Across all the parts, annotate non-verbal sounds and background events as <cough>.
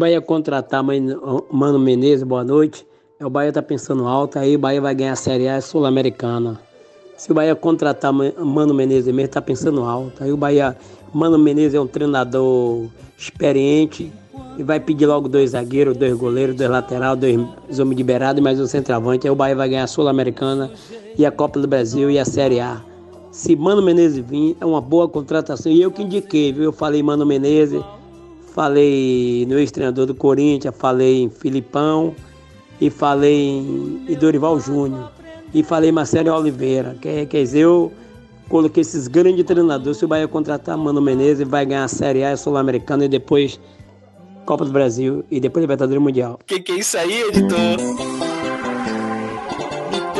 Bahia contratar Mano Menezes, boa noite. É, o Bahia tá pensando alto, aí o Bahia vai ganhar a Série A Sul-Americana. Se o Bahia contratar Mano Menezes mesmo, tá pensando alto. Aí o Bahia, Mano Menezes é um treinador experiente e vai pedir logo dois zagueiros, dois goleiros, dois laterais, dois homens liberados e mais um centroavante. Aí o Bahia vai ganhar a Sul-Americana e a Copa do Brasil e a Série A. Se Mano Menezes vir, é uma boa contratação. E eu que indiquei, viu? Eu falei Mano Menezes, falei no ex-treinador do Corinthians, falei em Filipão e falei em Dorival Júnior. E falei Marcelo Oliveira. Quer, quer dizer, eu coloquei esses grandes treinadores. Se o Bahia contratar Mano Menezes, vai ganhar a Série A Sul-Americana e depois Copa do Brasil e depois Libertadores Mundial. Que que é isso aí, editor?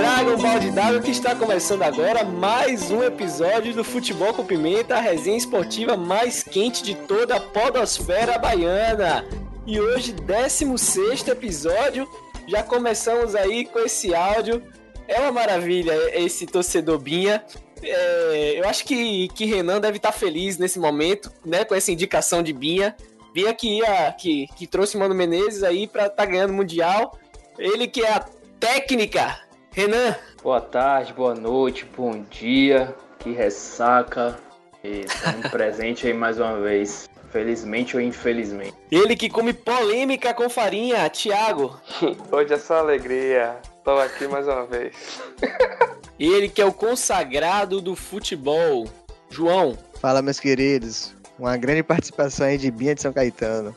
Traga um balde d'água que está começando agora mais um episódio do Futebol com Pimenta, a resenha esportiva mais quente de toda a podosfera baiana. E hoje, 16 episódio, já começamos aí com esse áudio. É uma maravilha esse torcedor Binha. É, eu acho que, que Renan deve estar feliz nesse momento, né, com essa indicação de Binha. Binha que, ia, que, que trouxe Mano Menezes aí para estar tá ganhando Mundial. Ele que é a técnica Renan. Boa tarde, boa noite, bom dia. Que ressaca. E estamos <laughs> presente aí mais uma vez. Felizmente ou infelizmente. Ele que come polêmica com farinha, Thiago. <laughs> Hoje é só alegria. Estou aqui mais uma vez. <laughs> Ele que é o consagrado do futebol, João. Fala, meus queridos. Uma grande participação aí de Binha de São Caetano.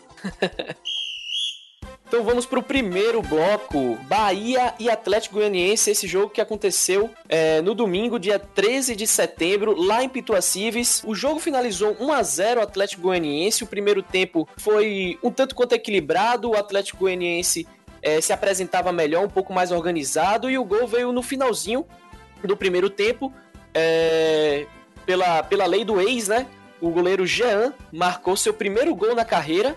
Então vamos para o primeiro bloco: Bahia e Atlético Goianiense. Esse jogo que aconteceu é, no domingo, dia 13 de setembro, lá em Pituacives. O jogo finalizou 1 a 0 Atlético Goianiense. O primeiro tempo foi um tanto quanto equilibrado. O Atlético Goianiense é, se apresentava melhor, um pouco mais organizado. E o gol veio no finalzinho do primeiro tempo. É, pela, pela lei do ex, né? O goleiro Jean marcou seu primeiro gol na carreira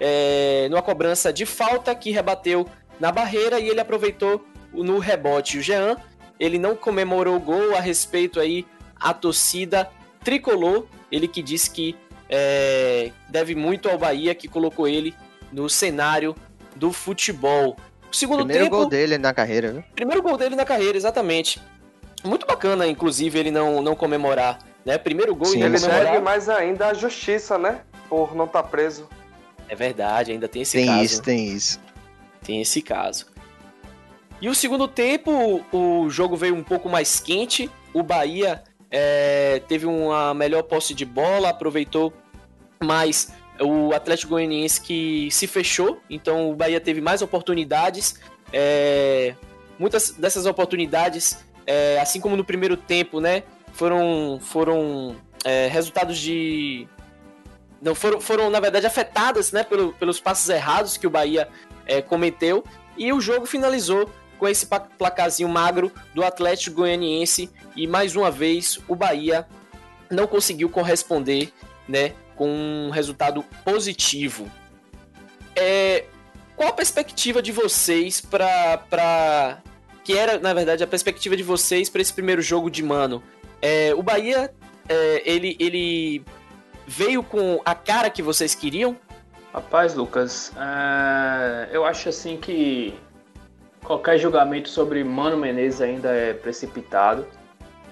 é, numa cobrança de falta que rebateu na barreira e ele aproveitou no rebote. O Jean, ele não comemorou o gol a respeito aí a torcida tricolor, ele que disse que é, deve muito ao Bahia que colocou ele no cenário do futebol. O segundo primeiro tempo, gol dele na carreira, né? Primeiro gol dele na carreira, exatamente. Muito bacana, inclusive, ele não, não comemorar, né? Primeiro gol Sim, e ele comemorar. deve mais ainda a justiça, né? Por não estar tá preso. É verdade, ainda tem esse tem caso. Tem isso, tem isso. Tem esse caso. E o segundo tempo, o jogo veio um pouco mais quente. O Bahia é, teve uma melhor posse de bola, aproveitou mais o Atlético Goianiense que se fechou. Então o Bahia teve mais oportunidades. É, muitas dessas oportunidades, é, assim como no primeiro tempo, né, foram, foram é, resultados de não foram, foram na verdade afetadas né, pelo, pelos passos errados que o Bahia é, cometeu e o jogo finalizou com esse placazinho magro do Atlético Goianiense e mais uma vez o Bahia não conseguiu corresponder né, com um resultado positivo. É, qual a perspectiva de vocês para que era na verdade a perspectiva de vocês para esse primeiro jogo de mano? É, o Bahia é, ele, ele veio com a cara que vocês queriam? Rapaz, Lucas, é... eu acho assim que qualquer julgamento sobre Mano Menezes ainda é precipitado.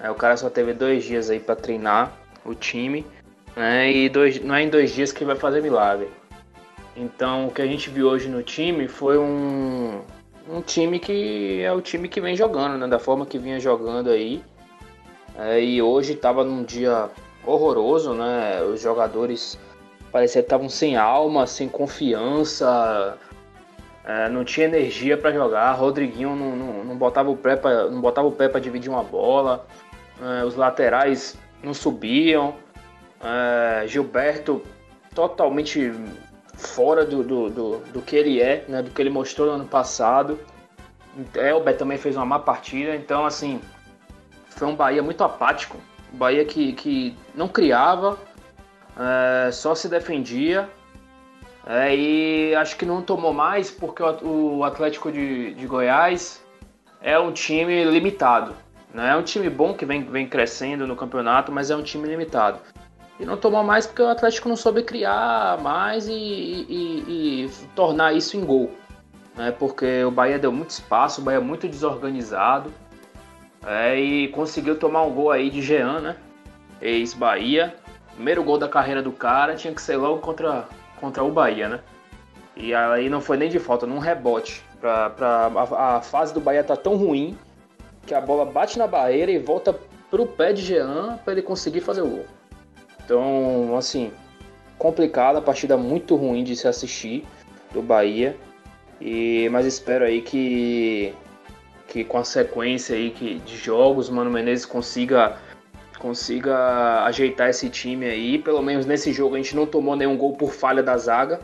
É, o cara só teve dois dias aí para treinar o time, né? E dois, não é em dois dias que vai fazer milagre. Então, o que a gente viu hoje no time foi um, um time que é o time que vem jogando, né? Da forma que vinha jogando aí. É, e hoje estava num dia horroroso, né? Os jogadores parecia que estavam sem alma, sem confiança, é, não tinha energia para jogar. Rodriguinho não, não, não, botava o pé pra, não botava o pé para dividir uma bola. É, os laterais não subiam. É, Gilberto totalmente fora do, do, do, do, que ele é, né, do que ele mostrou no ano passado. Elber também fez uma má partida, então assim foi um Bahia muito apático, o Bahia que, que não criava, é, só se defendia. É, e acho que não tomou mais porque o Atlético de, de Goiás é um time limitado. Né? É um time bom que vem, vem crescendo no campeonato, mas é um time limitado. E não tomou mais porque o Atlético não soube criar mais e, e, e tornar isso em gol. Né? Porque o Bahia deu muito espaço, o Bahia é muito desorganizado. É, e conseguiu tomar um gol aí de Jean, né? Ex-Bahia. Primeiro gol da carreira do cara tinha que ser logo contra, contra o Bahia, né? E aí não foi nem de falta, num rebote. Pra, pra, a, a fase do Bahia tá tão ruim que a bola bate na barreira e volta pro pé de Jean para ele conseguir fazer o gol. Então, assim, complicada, partida muito ruim de se assistir do Bahia. E mas espero aí que que com a sequência aí que de jogos, Mano Menezes consiga consiga ajeitar esse time aí. Pelo menos nesse jogo a gente não tomou nenhum gol por falha da zaga.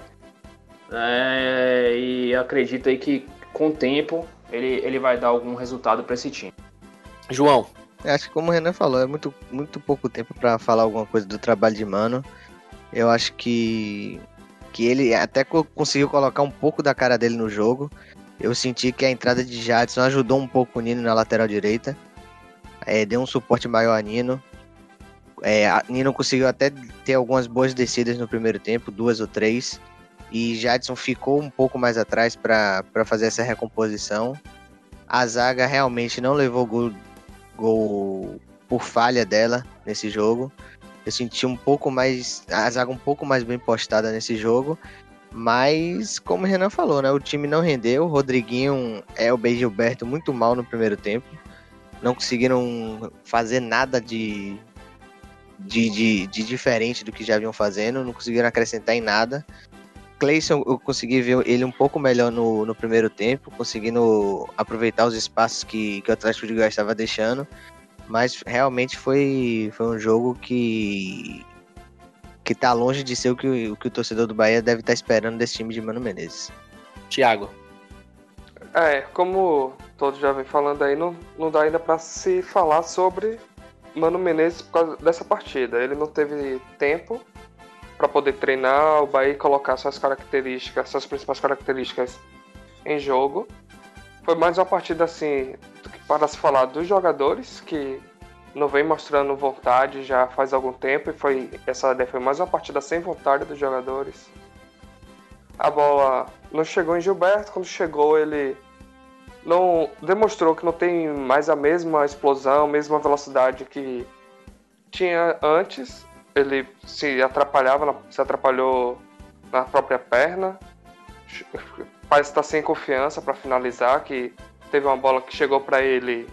É, e acredito aí que com o tempo ele, ele vai dar algum resultado para esse time. João. Acho que como o Renan falou, é muito, muito pouco tempo para falar alguma coisa do trabalho de Mano. Eu acho que, que ele até conseguiu colocar um pouco da cara dele no jogo. Eu senti que a entrada de Jadson ajudou um pouco o Nino na lateral direita. É, deu um suporte maior a Nino. É, a Nino conseguiu até ter algumas boas descidas no primeiro tempo, duas ou três. E Jadson ficou um pouco mais atrás para fazer essa recomposição. A zaga realmente não levou gol, gol por falha dela nesse jogo. Eu senti um pouco mais. A zaga um pouco mais bem postada nesse jogo. Mas, como o Renan falou, né? O time não rendeu. O Rodriguinho é o Gilberto muito mal no primeiro tempo. Não conseguiram fazer nada de, de, de, de diferente do que já vinham fazendo. Não conseguiram acrescentar em nada. Clayson, eu consegui ver ele um pouco melhor no, no primeiro tempo, conseguindo aproveitar os espaços que, que o Atlético de Goiás estava deixando. Mas realmente foi, foi um jogo que que tá longe de ser o que, o que o torcedor do Bahia deve estar tá esperando desse time de Mano Menezes. Thiago. É, como todos já vem falando aí, não, não dá ainda para se falar sobre Mano Menezes por causa dessa partida. Ele não teve tempo para poder treinar o Bahia e colocar suas características, suas principais características em jogo. Foi mais uma partida assim para se falar dos jogadores que não vem mostrando vontade já faz algum tempo e foi essa foi mais uma partida sem vontade dos jogadores. A bola não chegou em Gilberto, quando chegou ele não demonstrou que não tem mais a mesma explosão, a mesma velocidade que tinha antes. Ele se atrapalhava, se atrapalhou na própria perna. Parece estar sem confiança para finalizar, que teve uma bola que chegou para ele,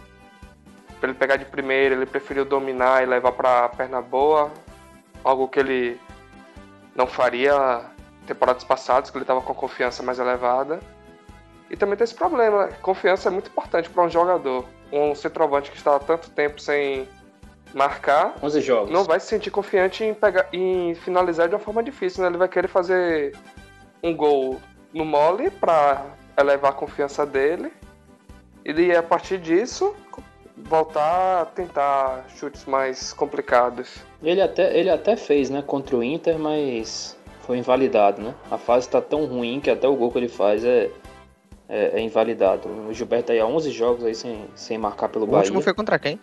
para ele pegar de primeira, ele preferiu dominar e levar para perna boa, algo que ele não faria temporadas passadas, que ele estava com confiança mais elevada. E também tem esse problema, confiança é muito importante para um jogador. Um centroavante que está há tanto tempo sem marcar, 11 jogos. não vai se sentir confiante em, pegar, em finalizar de uma forma difícil, né? Ele vai querer fazer um gol no mole para elevar a confiança dele e a partir disso voltar a tentar chutes mais complicados. Ele até, ele até fez, né, contra o Inter, mas foi invalidado, né? A fase está tão ruim que até o gol que ele faz é, é, é invalidado. O Gilberto aí há 11 jogos aí sem, sem marcar pelo o Bahia. O último foi contra quem?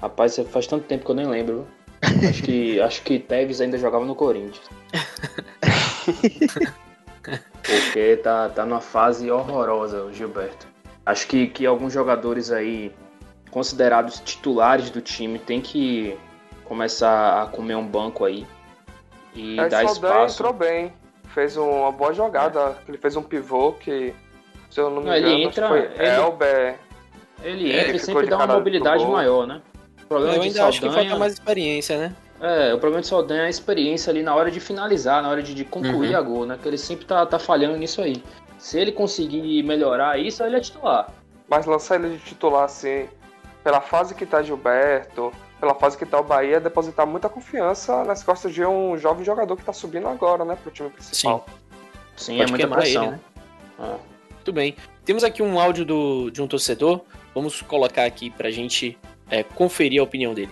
Rapaz, faz tanto tempo que eu nem lembro. <laughs> acho que acho que Tevez ainda jogava no Corinthians. <laughs> Porque tá, tá numa fase horrorosa o Gilberto. Acho que, que alguns jogadores aí considerados titulares do time tem que começar a comer um banco aí e é, dar espaço. entrou bem, fez uma boa jogada, é. ele fez um pivô que, se eu não me não, engano, ele entra, foi ele, Elber. Ele entra ele e sempre dá uma mobilidade maior, né? O problema eu ainda Saldanha, acho que falta mais experiência, né? É, o problema de Saldanha é a experiência ali na hora de finalizar, na hora de, de concluir uhum. a gol, né? Que ele sempre tá, tá falhando nisso aí. Se ele conseguir melhorar isso, ele é titular. Mas lançar ele de titular assim, pela fase que tá Gilberto, pela fase que tá o Bahia, é depositar muita confiança nas costas de um jovem jogador que tá subindo agora, né, pro time principal. Sim, Sim é muita pressão. Ele, né? ah. Muito bem. Temos aqui um áudio do, de um torcedor. Vamos colocar aqui pra gente é, conferir a opinião dele.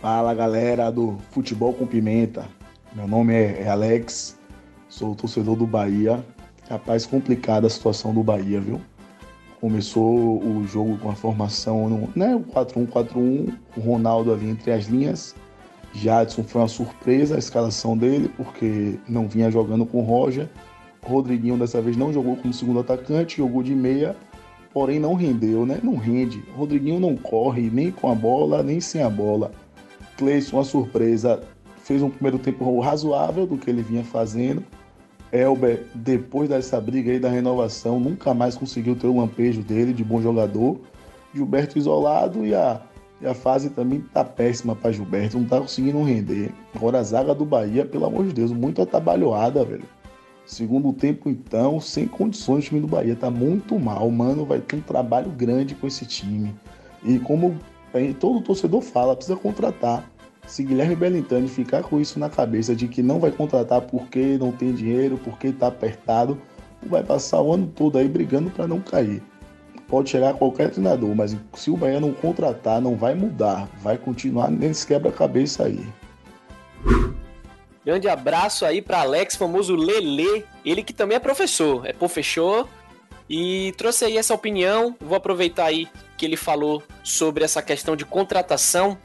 Fala galera do Futebol com Pimenta. Meu nome é Alex, sou torcedor do Bahia. Rapaz, complicada a situação do Bahia, viu? Começou o jogo com a formação, né, 4-1-4-1, o Ronaldo ali entre as linhas. Jadson foi uma surpresa a escalação dele, porque não vinha jogando com o Roger. Rodriguinho dessa vez não jogou como segundo atacante, jogou de meia, porém não rendeu, né? Não rende. Rodriguinho não corre nem com a bola, nem sem a bola. Cleison, uma surpresa, fez um primeiro tempo razoável do que ele vinha fazendo. Elber, depois dessa briga aí da renovação, nunca mais conseguiu ter o lampejo dele de bom jogador. Gilberto isolado e a, e a fase também tá péssima para Gilberto, não tá conseguindo render. Agora a zaga do Bahia, pelo amor de Deus, muito atabalhoada, velho. Segundo tempo, então, sem condições, o time do Bahia tá muito mal. Mano, vai ter um trabalho grande com esse time. E como todo torcedor fala, precisa contratar. Se Guilherme Bellintani ficar com isso na cabeça de que não vai contratar porque não tem dinheiro, porque tá apertado, vai passar o ano todo aí brigando para não cair. Pode chegar qualquer treinador, mas se o Bahia não contratar, não vai mudar. Vai continuar nesse quebra-cabeça aí. Grande abraço aí para Alex, famoso Lele, ele que também é professor, é professor e trouxe aí essa opinião. Vou aproveitar aí que ele falou sobre essa questão de contratação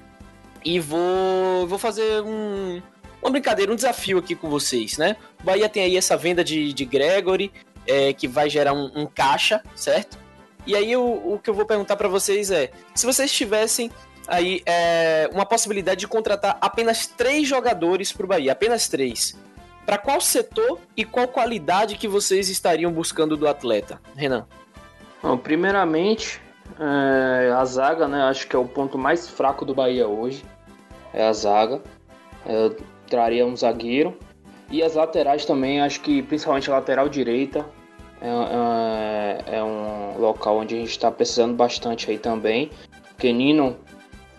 e vou, vou fazer um, uma brincadeira, um desafio aqui com vocês, né? O Bahia tem aí essa venda de, de Gregory, é, que vai gerar um, um, caixa, certo? E aí o, o que eu vou perguntar para vocês é, se vocês tivessem aí é, uma possibilidade de contratar apenas três jogadores para o Bahia, apenas três. Para qual setor e qual qualidade que vocês estariam buscando do atleta, Renan? Bom, primeiramente, é, a zaga, né? Acho que é o ponto mais fraco do Bahia hoje. É a zaga. É, eu traria um zagueiro. E as laterais também, acho que principalmente a lateral direita é, é, é um local onde a gente está precisando bastante aí também. Porque Nino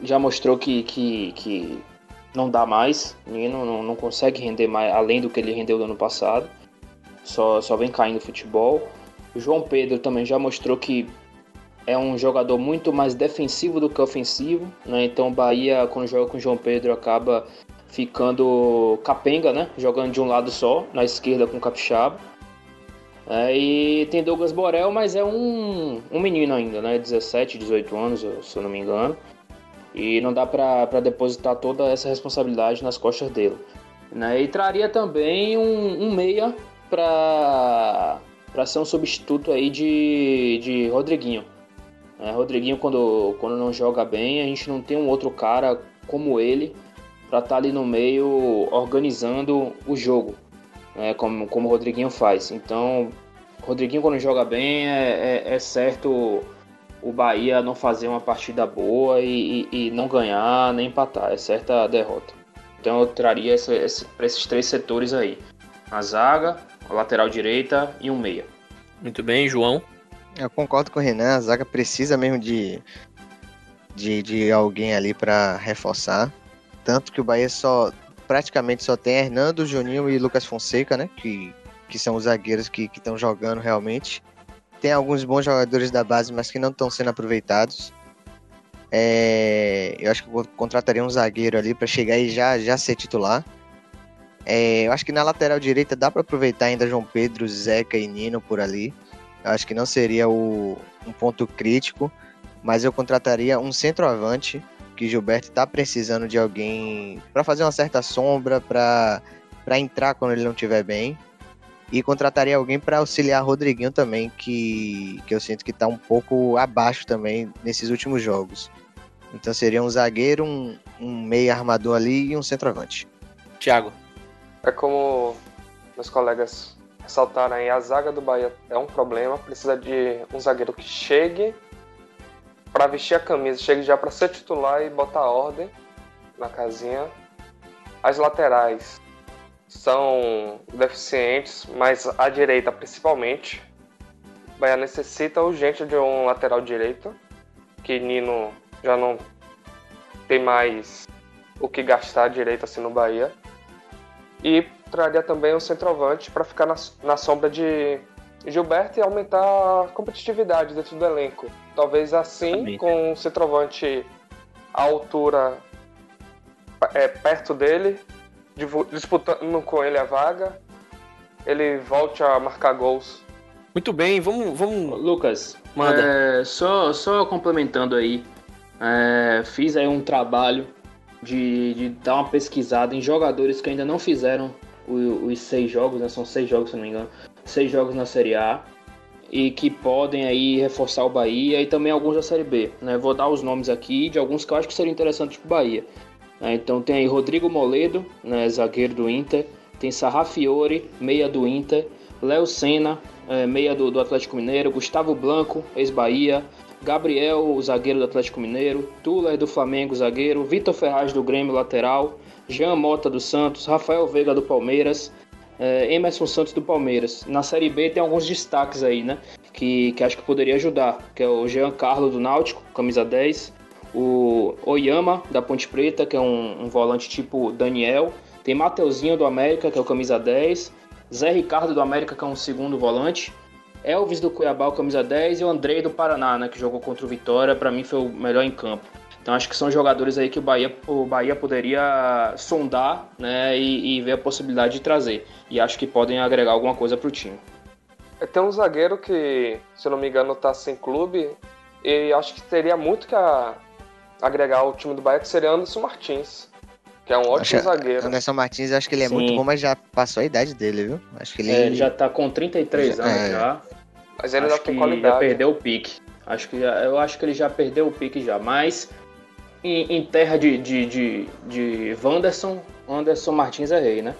já mostrou que, que, que não dá mais. Nino não, não consegue render mais além do que ele rendeu no ano passado. Só, só vem caindo futebol. O João Pedro também já mostrou que é um jogador muito mais defensivo do que ofensivo, né? Então Bahia, quando joga com o João Pedro, acaba ficando capenga, né? Jogando de um lado só, na esquerda com o Capixaba. É, e tem Douglas Borel, mas é um, um menino ainda, né? 17, 18 anos, se eu não me engano e não dá para depositar toda essa responsabilidade nas costas dele. Né? E traria também um, um meia para ser um substituto aí de, de Rodriguinho. É, Rodriguinho, quando, quando não joga bem, a gente não tem um outro cara como ele para estar tá ali no meio organizando o jogo, né? como, como o Rodriguinho faz. Então, Rodriguinho, quando joga bem, é, é, é certo o Bahia não fazer uma partida boa e, e, e não ganhar nem empatar, é certa a derrota. Então eu traria para esses três setores aí: a zaga, a lateral direita e um meia. Muito bem, João. Eu concordo com o Renan, a zaga precisa mesmo de, de, de alguém ali para reforçar. Tanto que o Bahia só praticamente só tem Hernando, Juninho e Lucas Fonseca, né? Que, que são os zagueiros que estão jogando realmente tem alguns bons jogadores da base, mas que não estão sendo aproveitados. É, eu acho que eu contrataria um zagueiro ali para chegar e já, já ser titular. É, eu acho que na lateral direita dá para aproveitar ainda João Pedro, Zeca e Nino por ali. Eu acho que não seria o, um ponto crítico, mas eu contrataria um centroavante que Gilberto está precisando de alguém para fazer uma certa sombra, para entrar quando ele não estiver bem. E contrataria alguém para auxiliar Rodriguinho também, que, que eu sinto que está um pouco abaixo também nesses últimos jogos. Então seria um zagueiro, um, um meio armador ali e um centroavante. Thiago. É como meus colegas ressaltaram aí, a zaga do Bahia é um problema, precisa de um zagueiro que chegue para vestir a camisa, chegue já para ser titular e botar ordem na casinha. As laterais, são deficientes, mas a direita principalmente. O Bahia necessita urgente de um lateral direito, que Nino já não tem mais o que gastar direito assim no Bahia. E traria também um centroavante para ficar na, na sombra de Gilberto e aumentar a competitividade dentro do elenco. Talvez assim, com um centroavante à altura é, perto dele, disputando com ele a vaga, ele volte a marcar gols. Muito bem, vamos. vamos... Lucas, manda. É, só, só complementando aí, é, fiz aí um trabalho de, de dar uma pesquisada em jogadores que ainda não fizeram os seis jogos, né? São seis jogos, se não me engano. Seis jogos na Série A e que podem aí reforçar o Bahia e também alguns da Série B. Né? Vou dar os nomes aqui de alguns que eu acho que seriam interessantes para o Bahia. Né? Então tem aí Rodrigo Moledo, né, zagueiro do Inter, tem Sarrafiore, meia do Inter, Léo Senna, é, meia do, do, Atlético Mineiro, Gustavo Blanco, ex-Bahia, Gabriel, zagueiro do Atlético Mineiro, Tuller do Flamengo, zagueiro, Vitor Ferraz do Grêmio, lateral, Jean Mota do Santos, Rafael Veiga do Palmeiras, é, Emerson Santos do Palmeiras. Na Série B tem alguns destaques aí, né? Que, que acho que poderia ajudar, que é o Jean Carlos do Náutico, camisa 10, o Oyama da Ponte Preta, que é um, um volante tipo Daniel, tem Mateuzinho do América, que é o camisa 10, Zé Ricardo do América, que é um segundo volante, Elvis do Cuiabá, o camisa 10, e o Andrei do Paraná, né, que jogou contra o Vitória, para mim foi o melhor em campo. Então acho que são jogadores aí que o Bahia, o Bahia poderia sondar né, e, e ver a possibilidade de trazer. E acho que podem agregar alguma coisa para o time. Tem um zagueiro que, se eu não me engano, está sem clube. E acho que teria muito que a, agregar ao time do Bahia, que seria Anderson Martins. Que é um ótimo acho, zagueiro. Anderson Martins, acho que ele é Sim. muito bom, mas já passou a idade dele, viu? Acho que ele, é, ele já tá com 33 anos é. já. Mas ele acho já tem qualidade. Já perdeu o pique. Acho que já, eu acho que ele já perdeu o pique já. Mas em, em terra de, de, de, de Wanderson, Anderson Martins é rei, né?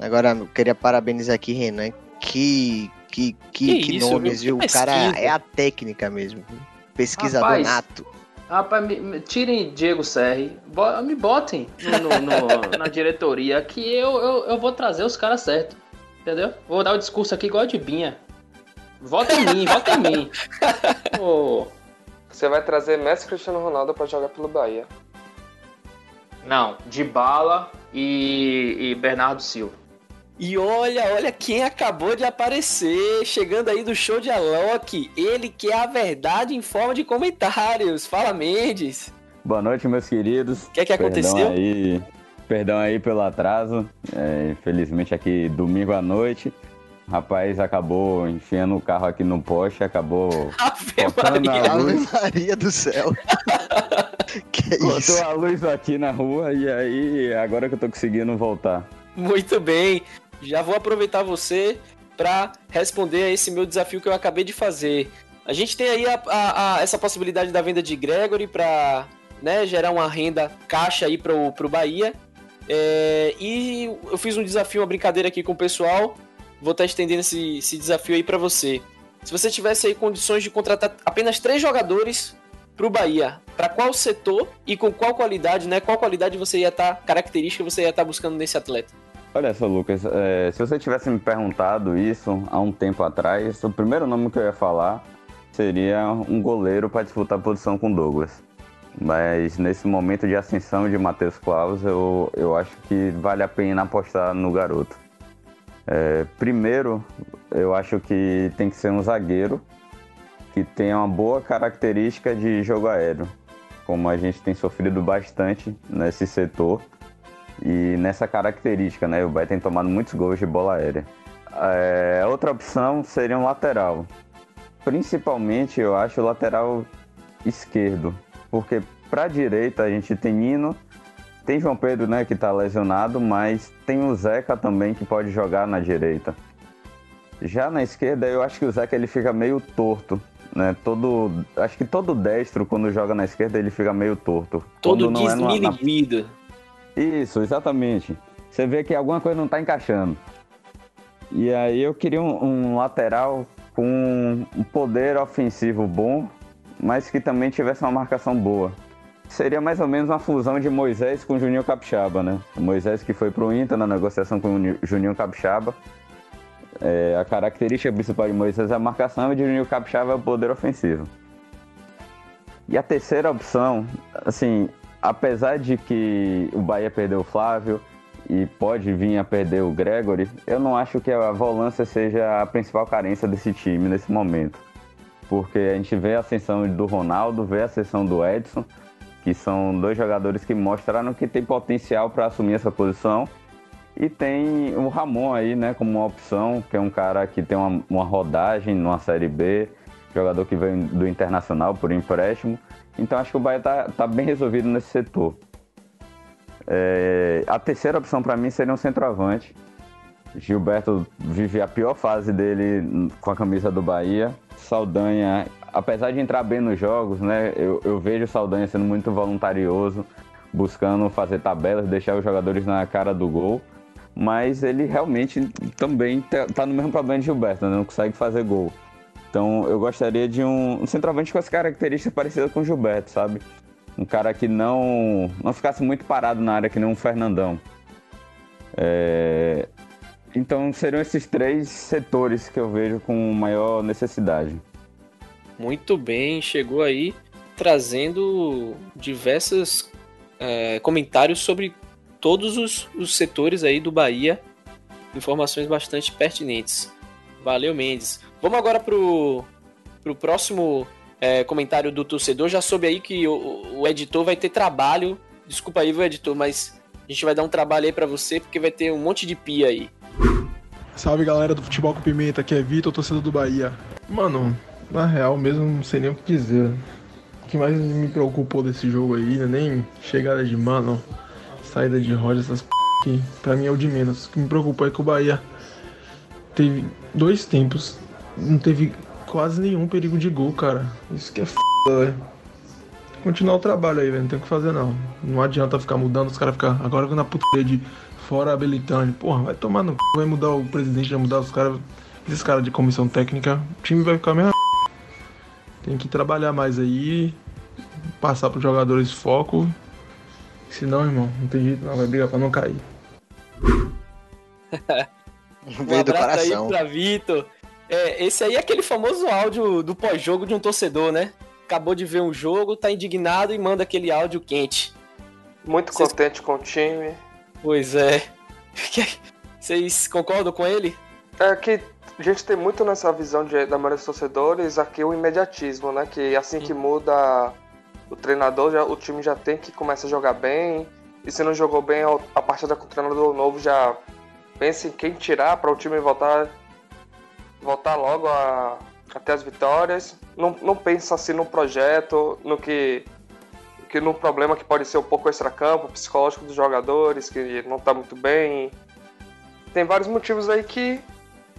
Agora, eu queria parabenizar aqui, Renan. Que, que, que, que, que isso, nomes, viu? O cara é a técnica mesmo. Pesquisador Rapaz, nato. Rapaz, me, me, tirem Diego Serri, bo, me botem no, no, <laughs> na diretoria que eu, eu, eu vou trazer os caras certos. Entendeu? Vou dar o discurso aqui igual de Binha. Vota em mim, vota em mim. <laughs> Oh. Você vai trazer Messi Cristiano Ronaldo para jogar pelo Bahia. Não, de Bala e, e Bernardo Silva. E olha, olha quem acabou de aparecer, chegando aí do show de Alok. Ele que é a verdade em forma de comentários. Fala, Mendes. Boa noite, meus queridos. O que é que aconteceu? Perdão aí, perdão aí pelo atraso. É, infelizmente aqui domingo à noite. Rapaz acabou enfiando o carro aqui no poste, acabou Ave Maria. a luz. Ave Maria do céu. <laughs> que Botou isso? a luz aqui na rua e aí agora que eu tô conseguindo voltar. Muito bem. Já vou aproveitar você para responder a esse meu desafio que eu acabei de fazer. A gente tem aí a, a, a, essa possibilidade da venda de Gregory para né, gerar uma renda caixa aí para o Bahia. É, e eu fiz um desafio, uma brincadeira aqui com o pessoal. Vou estar tá estendendo esse, esse desafio aí para você. Se você tivesse aí condições de contratar apenas três jogadores para o Bahia, para qual setor e com qual qualidade, né? Qual qualidade você ia estar, tá, característica você ia estar tá buscando nesse atleta? Olha só, Lucas, é, se você tivesse me perguntado isso há um tempo atrás, o primeiro nome que eu ia falar seria um goleiro para disputar a posição com Douglas. Mas nesse momento de ascensão de Matheus Claus, eu, eu acho que vale a pena apostar no garoto. É, primeiro, eu acho que tem que ser um zagueiro que tenha uma boa característica de jogo aéreo, como a gente tem sofrido bastante nesse setor. E nessa característica, né? O Bahia tem tomado muitos gols de bola aérea. É, outra opção seria um lateral. Principalmente, eu acho, o lateral esquerdo. Porque para direita a gente tem Nino, tem João Pedro, né, que está lesionado, mas tem o Zeca também que pode jogar na direita. Já na esquerda, eu acho que o Zeca ele fica meio torto, né? Todo, acho que todo destro quando joga na esquerda ele fica meio torto. Todo desminido. É na... Isso, exatamente. Você vê que alguma coisa não está encaixando. E aí eu queria um, um, lateral com um poder ofensivo bom, mas que também tivesse uma marcação boa. Seria mais ou menos uma fusão de Moisés com Juninho Capixaba, né? Moisés que foi pro Inter na negociação com Juninho Capixaba. É, a característica principal de Moisés é a marcação e de Juninho Capixaba é o poder ofensivo. E a terceira opção, assim, apesar de que o Bahia perdeu o Flávio e pode vir a perder o Gregory, eu não acho que a volância seja a principal carência desse time nesse momento. Porque a gente vê a ascensão do Ronaldo, vê a ascensão do Edson, que são dois jogadores que mostraram que tem potencial para assumir essa posição. E tem o Ramon aí, né, como uma opção, que é um cara que tem uma, uma rodagem numa Série B, jogador que vem do Internacional por empréstimo então acho que o Bahia tá, tá bem resolvido nesse setor. É, a terceira opção para mim seria um centroavante. Gilberto vive a pior fase dele com a camisa do Bahia. Saldanha, apesar de entrar bem nos jogos, né? Eu, eu vejo o Saldanha sendo muito voluntarioso, buscando fazer tabelas, deixar os jogadores na cara do gol. Mas ele realmente também tá, tá no mesmo problema de Gilberto, né? não consegue fazer gol. Então eu gostaria de um, um centroavante com as características parecidas com o Gilberto, sabe? Um cara que não, não ficasse muito parado na área, que nem um Fernandão. É... Então seriam esses três setores que eu vejo com maior necessidade. Muito bem, chegou aí trazendo diversos é, comentários sobre todos os, os setores aí do Bahia. Informações bastante pertinentes. Valeu, Mendes. Vamos agora pro, pro próximo é, comentário do torcedor. Já soube aí que o, o, editor vai ter trabalho. Desculpa aí, viu, editor, mas a gente vai dar um trabalho aí para você, porque vai ter um monte de pia aí. Salve galera do Futebol com Pimenta, aqui é Vitor, torcedor do Bahia. Mano, na real mesmo não sei nem o que dizer. O que mais me preocupou desse jogo aí, né? nem chegada de mano, saída de roda, essas p que pra mim é o de menos. O que me preocupou é que o Bahia teve dois tempos, não teve quase nenhum perigo de gol, cara. Isso que é f, velho. Continuar o trabalho aí, velho. Não tem o que fazer não. Não adianta ficar mudando, os caras ficar agora na puta de fora habilitante. Porra, vai tomar no c... vai mudar o presidente, vai mudar os caras. Esses caras de comissão técnica, o time vai ficar mesmo. Tem que trabalhar mais aí, passar pros jogadores foco. Senão, irmão, não tem jeito não, vai brigar pra não cair. <laughs> um abraço aí pra Vitor. É, esse aí é aquele famoso áudio do pós-jogo de um torcedor, né? Acabou de ver um jogo, tá indignado e manda aquele áudio quente. Muito Vocês... contente com o time. Pois é. <laughs> Vocês concordam com ele? É que a gente tem muito nessa visão de, da maioria dos torcedores aqui o imediatismo, né? Que assim que muda o treinador, já, o time já tem que começar a jogar bem. E se não jogou bem, a partida com o treinador novo já pensa em quem tirar para o time voltar voltar logo a, até as vitórias. Não, não pensa assim no projeto, no que, que no problema que pode ser um pouco extra-campo, psicológico dos jogadores, que não está muito bem. Tem vários motivos aí que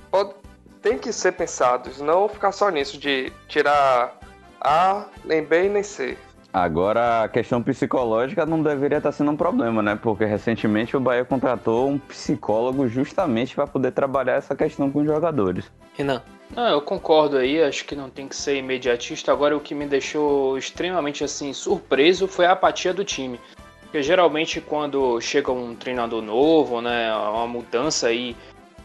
pode, tem que ser pensados, não ficar só nisso de tirar A, nem B nem C. Agora, a questão psicológica não deveria estar sendo um problema, né? Porque recentemente o Bahia contratou um psicólogo justamente para poder trabalhar essa questão com os jogadores. Renan. Ah, eu concordo aí, acho que não tem que ser imediatista. Agora, o que me deixou extremamente assim surpreso foi a apatia do time. Porque geralmente quando chega um treinador novo, né, uma mudança aí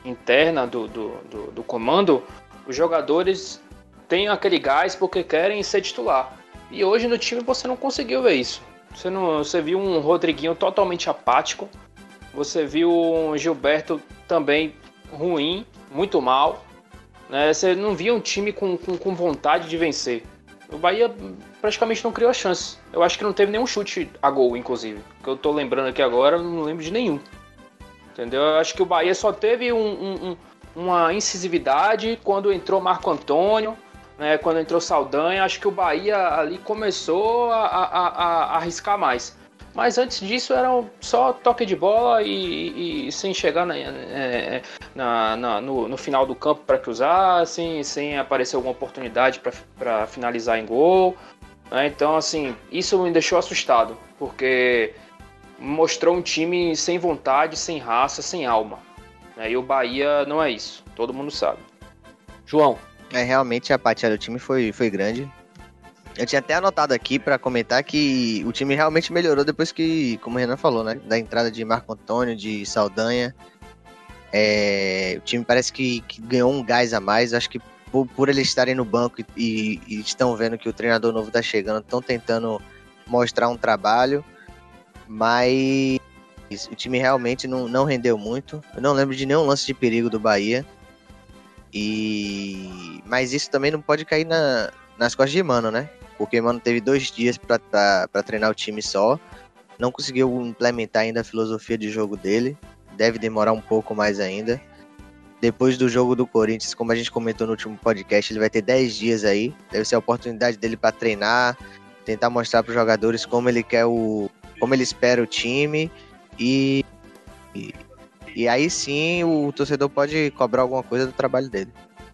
interna do, do, do, do comando, os jogadores têm aquele gás porque querem ser titular. E hoje no time você não conseguiu ver isso. Você, não, você viu um Rodriguinho totalmente apático. Você viu um Gilberto também ruim, muito mal. Né? Você não via um time com, com, com vontade de vencer. O Bahia praticamente não criou a chance. Eu acho que não teve nenhum chute a gol, inclusive. Que eu tô lembrando aqui agora, não lembro de nenhum. Entendeu? Eu acho que o Bahia só teve um, um, um, uma incisividade quando entrou Marco Antônio né, quando entrou Saldanha, acho que o Bahia ali começou a, a, a arriscar mais. Mas antes disso era só toque de bola e, e, e sem chegar na, é, na, na no, no, final do campo para cruzar, sem, sem aparecer alguma oportunidade para finalizar em gol. Né? Então, assim, isso me deixou assustado, porque mostrou um time sem vontade, sem raça, sem alma. Né? E o Bahia não é isso, todo mundo sabe. João, é, realmente a apatia do time foi, foi grande. Eu tinha até anotado aqui para comentar que o time realmente melhorou depois que, como o Renan falou, né? Da entrada de Marco Antônio, de Saldanha. É, o time parece que, que, ganhou um gás a mais. Acho que por, por eles estarem no banco e, e, e, estão vendo que o treinador novo está chegando, estão tentando mostrar um trabalho. Mas o time realmente não, não rendeu muito. Eu não lembro de nenhum lance de perigo do Bahia. E mas isso também não pode cair na, nas costas de Mano, né? Porque Mano teve dois dias para treinar o time só, não conseguiu implementar ainda a filosofia de jogo dele, deve demorar um pouco mais ainda. Depois do jogo do Corinthians, como a gente comentou no último podcast, ele vai ter 10 dias aí, deve ser a oportunidade dele para treinar, tentar mostrar para os jogadores como ele quer o, como ele espera o time E, e, e aí sim o torcedor pode cobrar alguma coisa do trabalho dele.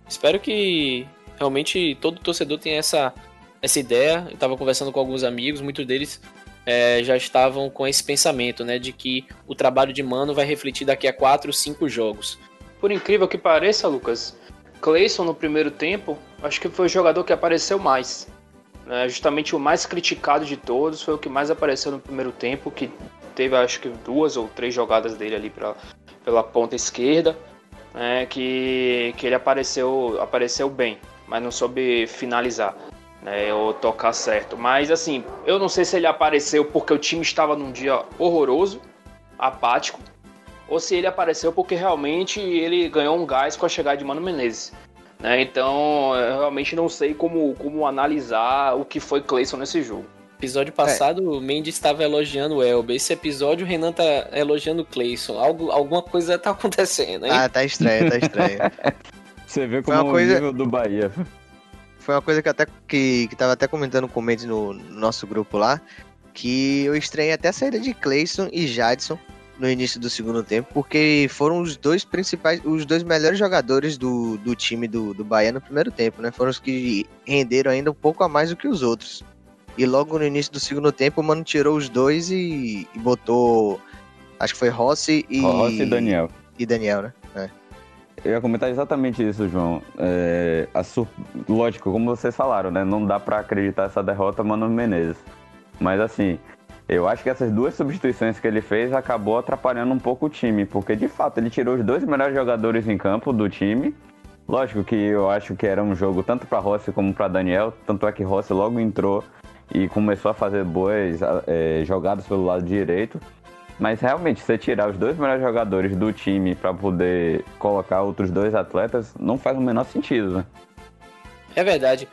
Espero que realmente todo torcedor tenha essa, essa ideia. Eu estava conversando com alguns amigos, muitos deles é, já estavam com esse pensamento, né, de que o trabalho de Mano vai refletir daqui a 4, 5 jogos. Por incrível que pareça, Lucas, Clayson no primeiro tempo, acho que foi o jogador que apareceu mais. Né? Justamente o mais criticado de todos, foi o que mais apareceu no primeiro tempo, que teve acho que duas ou três jogadas dele ali pra, pela ponta esquerda, né? que, que ele apareceu, apareceu bem, mas não soube finalizar. Né, ou tocar certo. Mas assim, eu não sei se ele apareceu porque o time estava num dia horroroso, apático, ou se ele apareceu porque realmente ele ganhou um gás com a chegada de Mano Menezes. Né? Então, eu realmente não sei como, como analisar o que foi Clayson nesse jogo. Episódio passado, é. o Mendes estava elogiando o Elber. Esse episódio, o Renan tá elogiando o Clayson. Algo, alguma coisa tá <laughs> acontecendo, hein? Ah, tá estranho, tá estranho. Você vê como é o coisa... nível do Bahia. Foi uma coisa que até que, que tava até comentando com o Mendes no, no nosso grupo lá, que eu estranhei até a saída de Clayson e Jadson no início do segundo tempo, porque foram os dois principais, os dois melhores jogadores do, do time do, do Bahia no primeiro tempo, né? Foram os que renderam ainda um pouco a mais do que os outros. E logo no início do segundo tempo, o Mano tirou os dois e, e botou. Acho que foi Rossi e. Rossi e Daniel. E Daniel, né? É. Eu ia comentar exatamente isso, João. É, sur... Lógico, como vocês falaram, né? Não dá para acreditar essa derrota Mano Menezes. Mas assim, eu acho que essas duas substituições que ele fez acabou atrapalhando um pouco o time, porque de fato ele tirou os dois melhores jogadores em campo do time. Lógico que eu acho que era um jogo tanto para Rossi como para Daniel, tanto é que Rossi logo entrou e começou a fazer boas é, jogadas pelo lado direito. Mas realmente, você tirar os dois melhores jogadores do time para poder colocar outros dois atletas não faz o menor sentido, né? É verdade.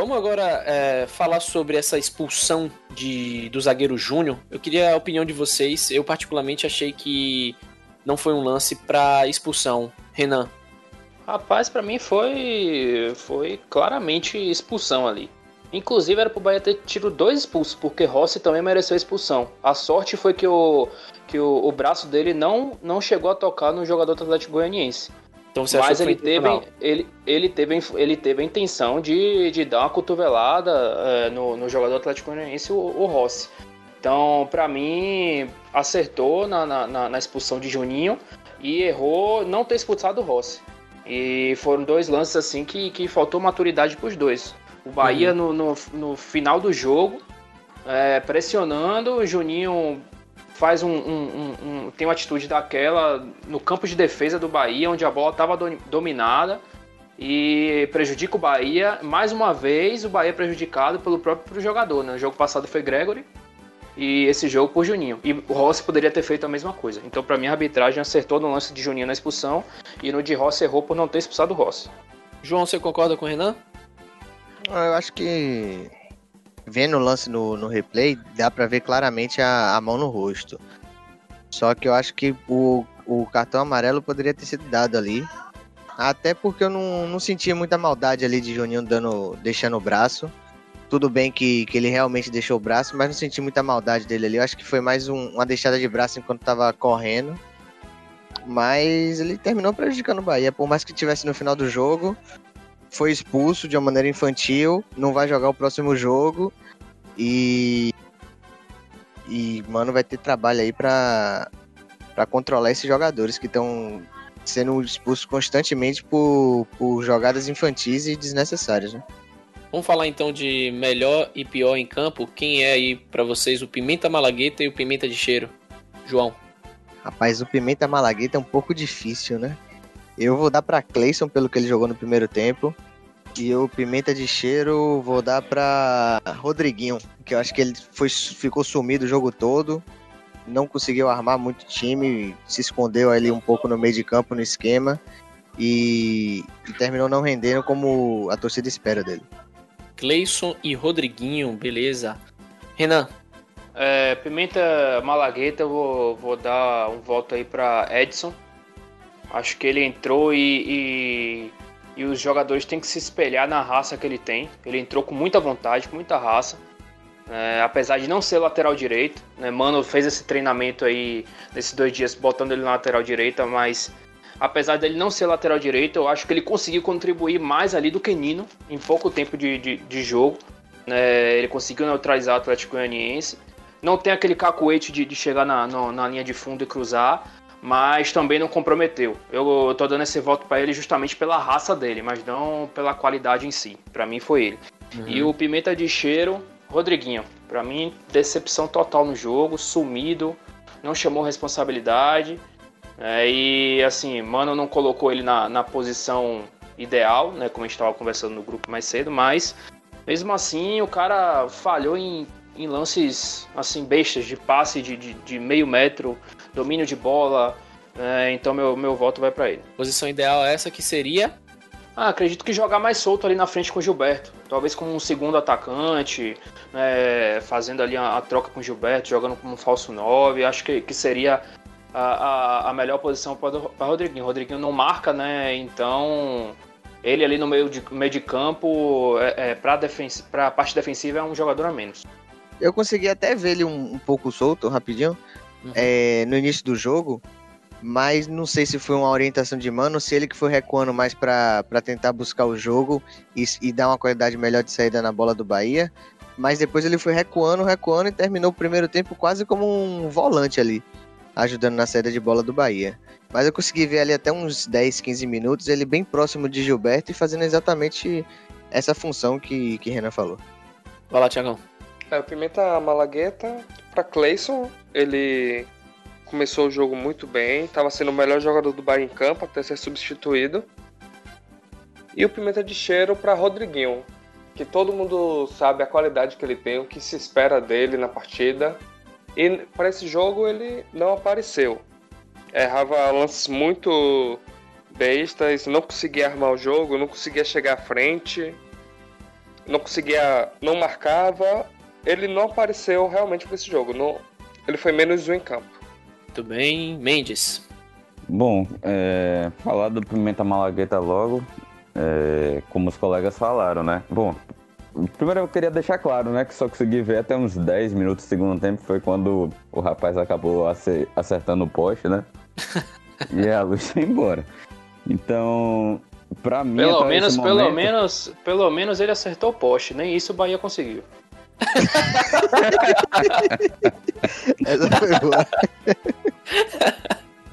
Vamos agora é, falar sobre essa expulsão de, do zagueiro Júnior. Eu queria a opinião de vocês. Eu, particularmente, achei que não foi um lance para expulsão. Renan. Rapaz, para mim foi, foi claramente expulsão ali. Inclusive era pro Bahia ter tido dois expulsos, porque Rossi também mereceu expulsão. A sorte foi que o, que o, o braço dele não, não chegou a tocar no jogador do Atlético Goianiense. Então você Mas ele teve, ele, ele, teve, ele teve a intenção de, de dar uma cotovelada é, no, no jogador Atlético Goianiense, o, o Rossi. Então, para mim, acertou na, na, na, expulsão de Juninho e errou não ter expulsado o Rossi. E foram dois lances assim que, que faltou maturidade para os dois. O Bahia uhum. no, no, no, final do jogo, é, pressionando, o Juninho faz um, um, um, tem uma atitude daquela no campo de defesa do Bahia, onde a bola estava dominada e prejudica o Bahia. Mais uma vez, o Bahia é prejudicado pelo próprio jogador. Né? O jogo passado foi Gregory e esse jogo por Juninho. E o Rossi poderia ter feito a mesma coisa. Então, para mim, a arbitragem acertou no lance de Juninho na expulsão e no de Rossi errou por não ter expulsado o Rossi. João, você concorda com o Renan? Ah, eu acho que vendo o lance no, no replay, dá para ver claramente a, a mão no rosto. Só que eu acho que o, o cartão amarelo poderia ter sido dado ali. Até porque eu não, não sentia muita maldade ali de Juninho dando, deixando o braço. Tudo bem que, que ele realmente deixou o braço, mas não senti muita maldade dele ali. Eu acho que foi mais um, uma deixada de braço enquanto tava correndo. Mas ele terminou prejudicando o Bahia. Por mais que tivesse no final do jogo, foi expulso de uma maneira infantil, não vai jogar o próximo jogo e e mano vai ter trabalho aí para para controlar esses jogadores que estão sendo expulsos constantemente por, por jogadas infantis e desnecessárias, né? Vamos falar então de melhor e pior em campo. Quem é aí para vocês o Pimenta Malagueta e o Pimenta de Cheiro? João. Rapaz, o Pimenta Malagueta é um pouco difícil, né? Eu vou dar para Clayson pelo que ele jogou no primeiro tempo. E o Pimenta de Cheiro vou dar para Rodriguinho, que eu acho que ele foi, ficou sumido o jogo todo. Não conseguiu armar muito time, se escondeu ali um pouco no meio de campo no esquema e, e terminou não rendendo como a torcida espera dele. Clayson e Rodriguinho, beleza. Renan. É, Pimenta Malagueta, eu vou, vou dar um voto aí para Edson Acho que ele entrou e, e, e, os jogadores têm que se espelhar na raça que ele tem. Ele entrou com muita vontade, com muita raça. É, apesar de não ser lateral direito, né? Mano fez esse treinamento aí nesses dois dias botando ele na lateral direita, mas apesar dele não ser lateral direito, eu acho que ele conseguiu contribuir mais ali do que Nino em pouco tempo de, de, de jogo. Né? Ele conseguiu neutralizar o Atlético Goianiense. Não tem aquele cacuete de, de chegar na, na, na, linha de fundo e cruzar, mas também não comprometeu. Eu, eu tô dando esse voto para ele justamente pela raça dele, mas não pela qualidade em si. Para mim foi ele. Uhum. E o Pimenta de Cheiro, Rodriguinho. Para mim, decepção total no jogo, sumido, não chamou responsabilidade. É, e assim, Mano não colocou ele na, na posição ideal, né? Como a gente estava conversando no grupo mais cedo, mas mesmo assim o cara falhou em, em lances assim bestas de passe de, de, de meio metro, domínio de bola. É, então meu, meu voto vai para ele. Posição ideal é essa que seria? Ah, acredito que jogar mais solto ali na frente com o Gilberto. Talvez como um segundo atacante, é, fazendo ali a, a, troca com o Gilberto, jogando como um falso 9. Acho que, que seria a, a, a melhor posição para Rodriguinho. Rodriguinho não marca, né? Então ele ali no meio de, meio de campo, é, é, para a parte defensiva, é um jogador a menos. Eu consegui até ver ele um, um pouco solto, rapidinho, uhum. é, no início do jogo, mas não sei se foi uma orientação de mano, se ele que foi recuando mais para tentar buscar o jogo e, e, dar uma qualidade melhor de saída na bola do Bahia. Mas depois ele foi recuando, recuando e terminou o primeiro tempo quase como um volante ali ajudando na saída de bola do Bahia. Mas eu consegui ver ali até uns 10, 15 minutos, ele bem próximo de Gilberto e fazendo exatamente essa função que, que Renan falou. Vai lá, Tiagão. É, o Pimenta Malagueta para Clayson, ele começou o jogo muito bem, estava sendo o melhor jogador do Bahia em campo até ser substituído. E o Pimenta de Cheiro para Rodriguinho, que todo mundo sabe a qualidade que ele tem, o que se espera dele na partida. E para esse jogo ele não apareceu. Errava lances muito bestas, não conseguia armar o jogo, não conseguia chegar à frente, não conseguia. não marcava. Ele não apareceu realmente para esse jogo. Não, ele foi menos um em campo. Muito bem, Mendes. Bom, é, falar do Pimenta Malagueta logo, é, como os colegas falaram, né? Bom, Primeiro eu queria deixar claro, né, que só consegui ver até uns 10 minutos do segundo tempo, foi quando o rapaz acabou acertando o poste, né? <laughs> e a luz foi embora. Então, pra mim. Pelo menos, momento... pelo menos, pelo menos ele acertou o poste, nem isso o Bahia conseguiu. <laughs> Essa foi boa.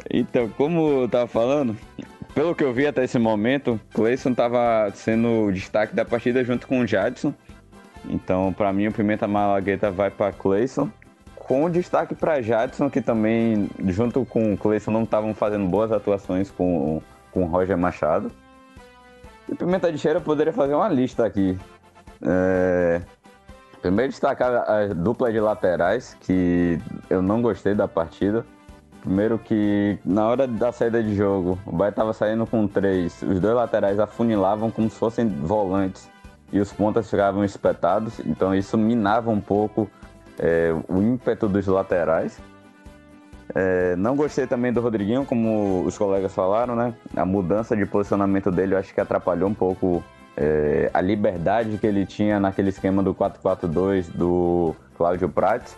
Então, como eu tava falando, pelo que eu vi até esse momento, Cleison estava sendo o destaque da partida junto com o Jadson. Então, para mim, o Pimenta Malagueta vai para Cleison. Com destaque para Jadson, que também, junto com o Cleison, não estavam fazendo boas atuações com, com o Roger Machado. E Pimenta de Cheira poderia fazer uma lista aqui. É... Primeiro destacar a dupla de laterais, que eu não gostei da partida. Primeiro que na hora da saída de jogo, o Bahia estava saindo com três. Os dois laterais afunilavam como se fossem volantes e os pontas ficavam espetados. Então isso minava um pouco é, o ímpeto dos laterais. É, não gostei também do Rodriguinho, como os colegas falaram, né? A mudança de posicionamento dele eu acho que atrapalhou um pouco é, a liberdade que ele tinha naquele esquema do 4-4-2 do Cláudio Prates.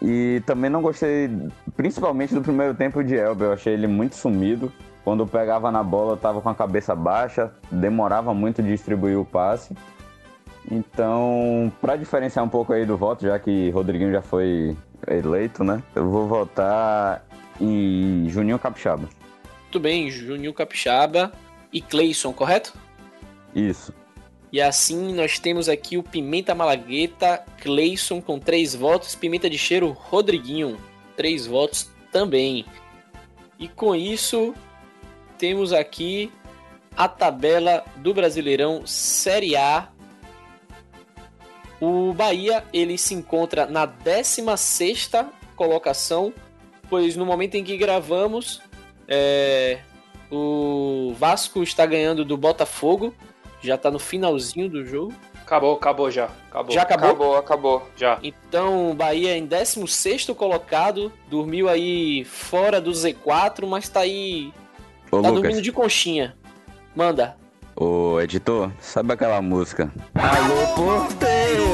E também não gostei, principalmente do primeiro tempo de Elber. Eu achei ele muito sumido. Quando pegava na bola, estava com a cabeça baixa, demorava muito de distribuir o passe. Então, para diferenciar um pouco aí do voto, já que Rodriguinho já foi eleito, né? Eu vou votar em Juninho Capixaba. Muito bem, Juninho Capixaba e Cleison, correto? Isso. E assim nós temos aqui o Pimenta Malagueta, Cleison com três votos, Pimenta de Cheiro, Rodriguinho, três votos também. E com isso temos aqui a tabela do Brasileirão Série A. O Bahia ele se encontra na 16 colocação, pois no momento em que gravamos, é, o Vasco está ganhando do Botafogo já tá no finalzinho do jogo. Acabou, acabou já. Acabou. Já acabou? Acabou, acabou. Já. Então, Bahia em 16 colocado, dormiu aí fora do Z4, mas tá aí. Ô, tá Lucas. dormindo de conchinha. Manda. Ô, editor, sabe aquela música? Alô, porteiro!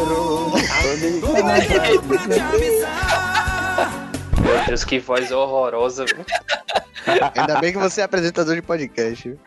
Meu Deus, que voz horrorosa. viu? Ainda bem que você é apresentador de podcast.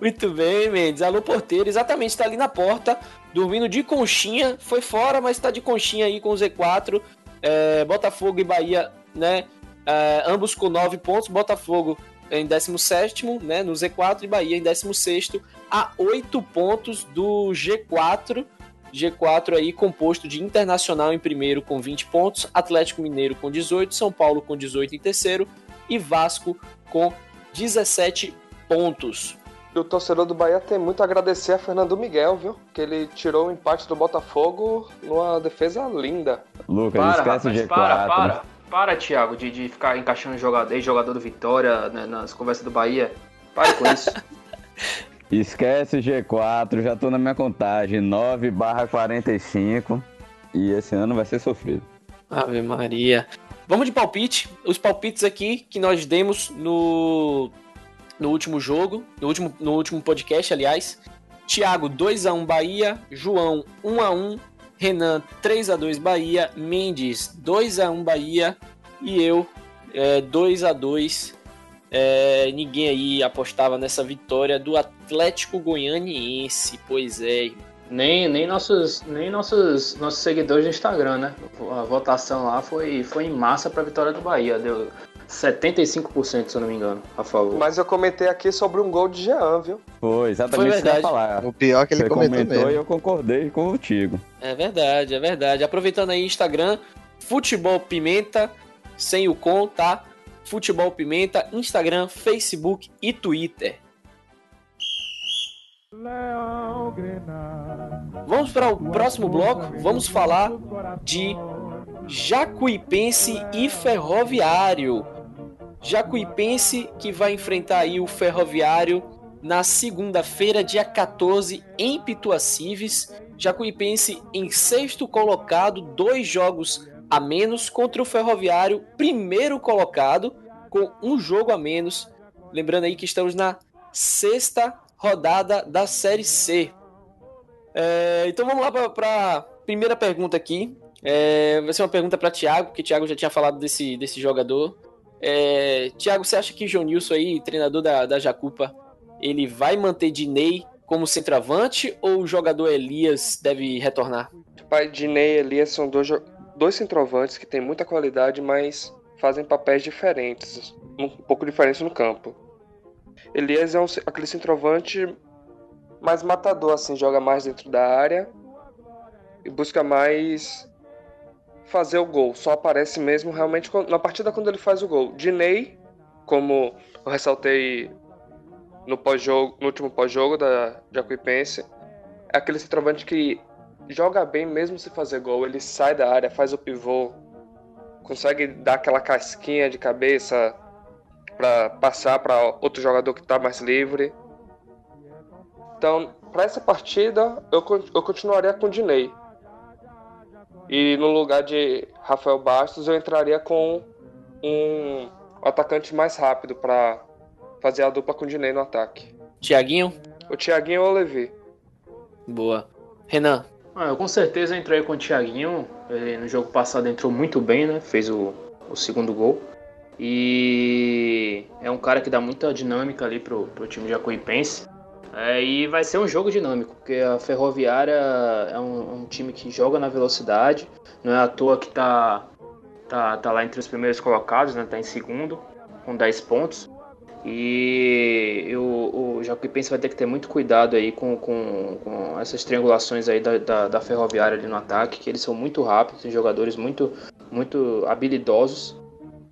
Muito bem, Mendes. Alô, porteiro. Exatamente, está ali na porta, dormindo de conchinha. Foi fora, mas está de conchinha aí com o Z4. É, Botafogo e Bahia, né? é, ambos com 9 pontos. Botafogo em 17, né? No Z4 e Bahia em 16, a 8 pontos do G4. G4 aí composto de Internacional em primeiro com 20 pontos, Atlético Mineiro com 18, São Paulo com 18 em terceiro e Vasco com 17 pontos. E o torcedor do Bahia tem muito a agradecer a Fernando Miguel, viu? Que ele tirou o empate do Botafogo numa defesa linda. Lucas, Para, esquece o rapaz, G4. para, para. Para, Thiago, de, de ficar encaixando jogador, ex-jogador do Vitória né, nas conversas do Bahia. Pare com isso. <laughs> Esquece o G4, já tô na minha contagem. 9 barra 45. E esse ano vai ser sofrido. Ave Maria. Vamos de palpite. Os palpites aqui que nós demos no, no último jogo, no último, no último podcast, aliás. Thiago 2x1 Bahia, João 1x1, Renan 3x2 Bahia, Mendes 2x1 Bahia e eu é, 2x2. É, ninguém aí apostava nessa vitória do Atlético Goianiense, pois é. nem nem, nossos, nem nossos, nossos seguidores do Instagram, né? A votação lá foi, foi em massa pra vitória do Bahia. Deu 75%, se eu não me engano, a favor. Mas eu comentei aqui sobre um gol de Jean, viu? Foi exatamente Foi isso que eu ia verdade. falar. O pior é que ele Você comentou, comentou mesmo. e eu concordei contigo. É verdade, é verdade. Aproveitando aí Instagram, Futebol Pimenta, sem o com, tá? Futebol Pimenta, Instagram, Facebook e Twitter. Vamos para o próximo bloco. Vamos falar de Jacuipense e Ferroviário. Jacuipense que vai enfrentar aí o Ferroviário na segunda-feira, dia 14, em Pituacives. Jacuipense em sexto colocado, dois jogos a menos contra o Ferroviário, primeiro colocado, com um jogo a menos. Lembrando aí que estamos na sexta rodada da Série C. É, então vamos lá para a primeira pergunta aqui. É, vai ser uma pergunta para Thiago, porque Thiago já tinha falado desse, desse jogador. É, Thiago, você acha que o João Nilson aí, treinador da, da Jacupa, ele vai manter Dinei como centroavante ou o jogador Elias deve retornar? Pai Dinei e Elias são dois, dois centroavantes que têm muita qualidade, mas fazem papéis diferentes, um pouco diferentes no campo. Elias é um, aquele centroavante mais matador, assim, joga mais dentro da área e busca mais fazer o gol. Só aparece mesmo realmente na partida quando ele faz o gol. Dinei, como eu ressaltei no pós-jogo, no último pós-jogo da Jacuipense, é aquele centroavante que joga bem mesmo se fazer gol. Ele sai da área, faz o pivô, consegue dar aquela casquinha de cabeça para passar para outro jogador que está mais livre. Então, para essa partida, eu, eu continuaria com o Dinei. E no lugar de Rafael Bastos, eu entraria com um atacante mais rápido para fazer a dupla com o Dinei no ataque. Tiaguinho? O Thiaguinho ou o Levi? Boa. Renan? Ah, eu com certeza entrei com o Thiaguinho. Ele no jogo passado entrou muito bem, né? Fez o, o segundo gol. E é um cara que dá muita dinâmica ali pro, pro time jacuipense. É, e vai ser um jogo dinâmico, porque a Ferroviária é um, um time que joga na velocidade. Não é à toa que tá, tá, tá lá entre os primeiros colocados, né? Tá em segundo, com 10 pontos. E o, o Jacuipense vai ter que ter muito cuidado aí com, com, com essas triangulações aí da, da, da Ferroviária ali no ataque, que eles são muito rápidos, jogadores muito, muito habilidosos,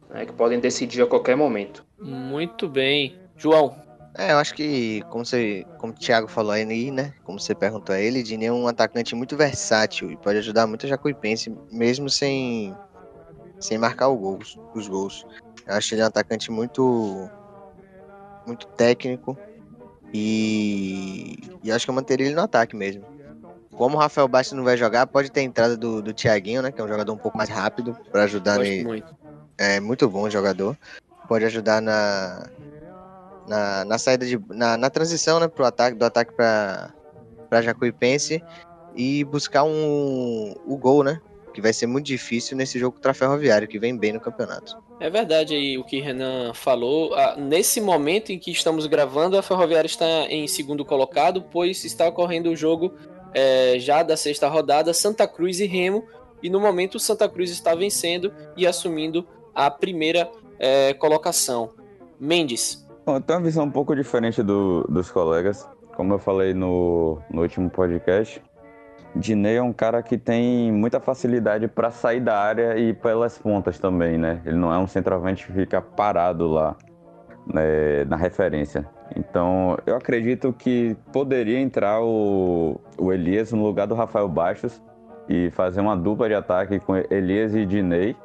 né, que podem decidir a qualquer momento. Muito bem. João? É, eu acho que, como você, como o Thiago falou aí, né? Como você perguntou a ele, Dini é um atacante muito versátil e pode ajudar muito a Jacuipense, mesmo sem, sem marcar o os gols. Eu acho ele um atacante muito, muito técnico e, e acho que eu manteria ele no ataque mesmo. Como o Rafael Bastos não vai jogar, pode ter a entrada do, do Thiaguinho, né? Que é um jogador um pouco mais rápido para ajudar Gosto nele. muito. É muito bom jogador. Pode ajudar na, na, na saída de. Na, na transição, né, pro ataque, do ataque para pra Jacuipense e buscar um, o gol, né? Que vai ser muito difícil nesse jogo contra Ferroviário, que vem bem no campeonato. É verdade aí o que Renan falou. Ah, nesse momento em que estamos gravando, a Ferroviária está em segundo colocado, pois está ocorrendo o jogo é, já da sexta rodada, Santa Cruz e Remo. E no momento, Santa Cruz está vencendo e assumindo a primeira é, colocação. Mendes. Bom, eu tenho uma visão um pouco diferente do, dos colegas. Como eu falei no, no último podcast, Diney é um cara que tem muita facilidade para sair da área e pelas pontas também, né? Ele não é um centroavante que fica parado lá né, na referência. Então, eu acredito que poderia entrar o, o Elias no lugar do Rafael Baixos e fazer uma dupla de ataque com Elias e Diney,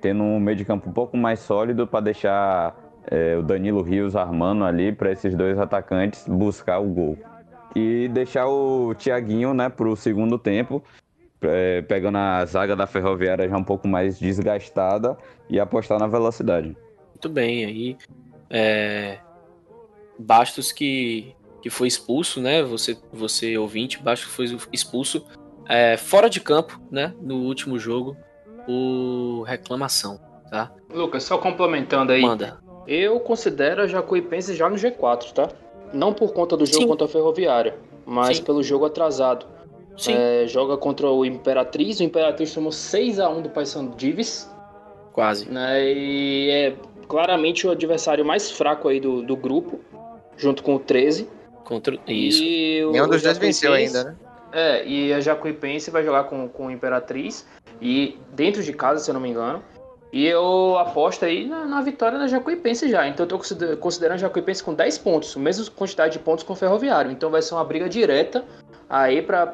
tendo um meio de campo um pouco mais sólido para deixar é, o Danilo Rios armando ali para esses dois atacantes buscar o gol. E deixar o Thiaguinho né, para o segundo tempo, é, pegando a zaga da Ferroviária já um pouco mais desgastada e apostar na velocidade. Muito bem, aí é... Bastos que, que foi expulso, né? Você, você ouvinte, Bastos foi expulso é, fora de campo, né? No último jogo, o reclamação, tá? Lucas, só complementando aí. Manda. Eu considero a Jacuipense já no G4, tá? Não por conta do jogo Sim. contra a Ferroviária, mas Sim. pelo jogo atrasado. Sim. É, joga contra o Imperatriz. O Imperatriz tomou 6 a 1 do Paysandu Dives. Quase. Né, e é claramente o adversário mais fraco aí do, do grupo, junto com o 13. Contra isso. E o, Nenhum dos dois venceu ainda, né? É, e a Jacuipense vai jogar com, com o Imperatriz. E dentro de casa, se eu não me engano. E eu aposto aí na, na vitória da Jacuipense já. Então eu tô considerando a Jacuipense com 10 pontos, a mesma quantidade de pontos com o Ferroviário. Então vai ser uma briga direta aí pra,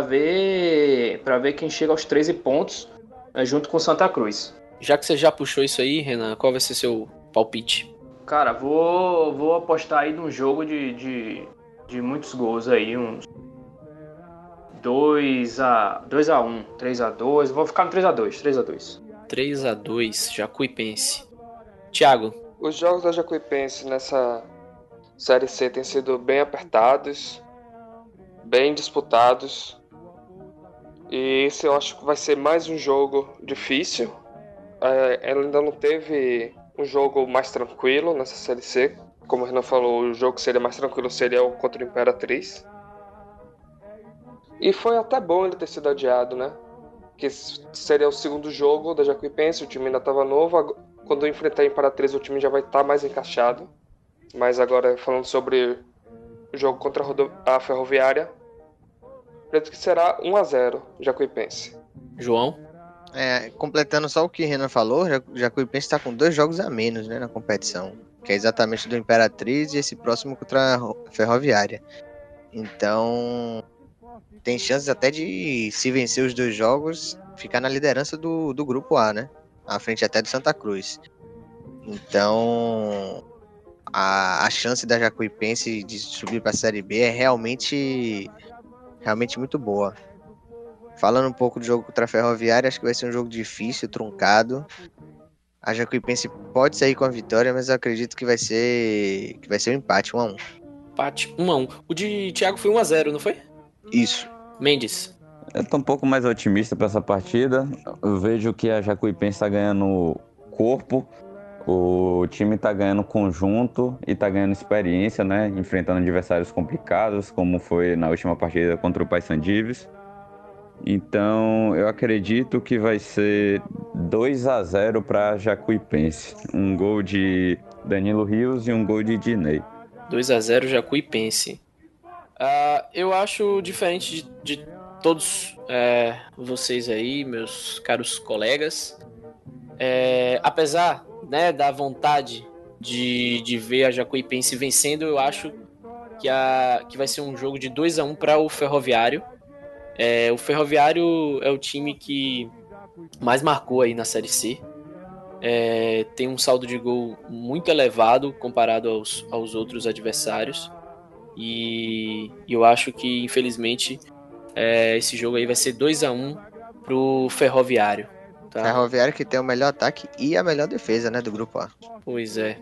ver, pra ver quem chega aos 13 pontos né, junto com Santa Cruz. Já que você já puxou isso aí, Renan, qual vai ser seu palpite? Cara, vou, vou apostar aí num jogo de, de, de muitos gols aí, uns 2 a 2 a 1, 3 a 2, vou ficar no 3 a 2, 3 a 2. 3 a 2 Jacuipense. Thiago. Os jogos da Jacuipense nessa Série C têm sido bem apertados, bem disputados. E esse eu acho que vai ser mais um jogo difícil. É, ela ainda não teve um jogo mais tranquilo nessa Série C. Como o Renan falou, o jogo que seria mais tranquilo seria o contra o Imperatriz. E foi até bom ele ter sido adiado, né? Que seria o segundo jogo da Jacuipense, o time ainda estava novo. Quando enfrentar a Imperatriz, o time já vai estar tá mais encaixado. Mas agora, falando sobre o jogo contra a, a Ferroviária, acredito que será 1 a 0 Jacuipense. João? É, completando só o que o Renan falou, Jacuipense está com dois jogos a menos né, na competição, que é exatamente do Imperatriz e esse próximo contra a Ferroviária. Então, tem chances até de, se vencer os dois jogos, ficar na liderança do, do grupo A, né? À frente até do Santa Cruz. Então, a, a chance da Jacuipense de subir para a Série B é realmente, realmente muito boa. Falando um pouco do jogo contra a Ferroviária, acho que vai ser um jogo difícil, truncado. A Jacuipense pode sair com a vitória, mas eu acredito que vai ser que vai ser um empate, 1 a 1. Empate 1 a 1. O de Thiago foi 1 a 0, não foi? Isso. Mendes. Eu tô um pouco mais otimista para essa partida. Eu vejo que a Jacuipense está ganhando corpo, o time está ganhando conjunto e está ganhando experiência, né? Enfrentando adversários complicados, como foi na última partida contra o Paysandives. Então, eu acredito que vai ser 2 a 0 para Jacuipense. Um gol de Danilo Rios e um gol de Dinei. 2 a 0 Jacuipense. Uh, eu acho diferente de, de todos é, vocês aí, meus caros colegas. É, apesar né, da vontade de, de ver a Jacuipense vencendo, eu acho que, a, que vai ser um jogo de 2 a 1 um para o Ferroviário. É, o Ferroviário é o time que mais marcou aí na Série C. É, tem um saldo de gol muito elevado comparado aos, aos outros adversários. E eu acho que, infelizmente, é, esse jogo aí vai ser 2 a 1 pro Ferroviário. Tá? Ferroviário que tem o melhor ataque e a melhor defesa, né, do grupo A. Pois é,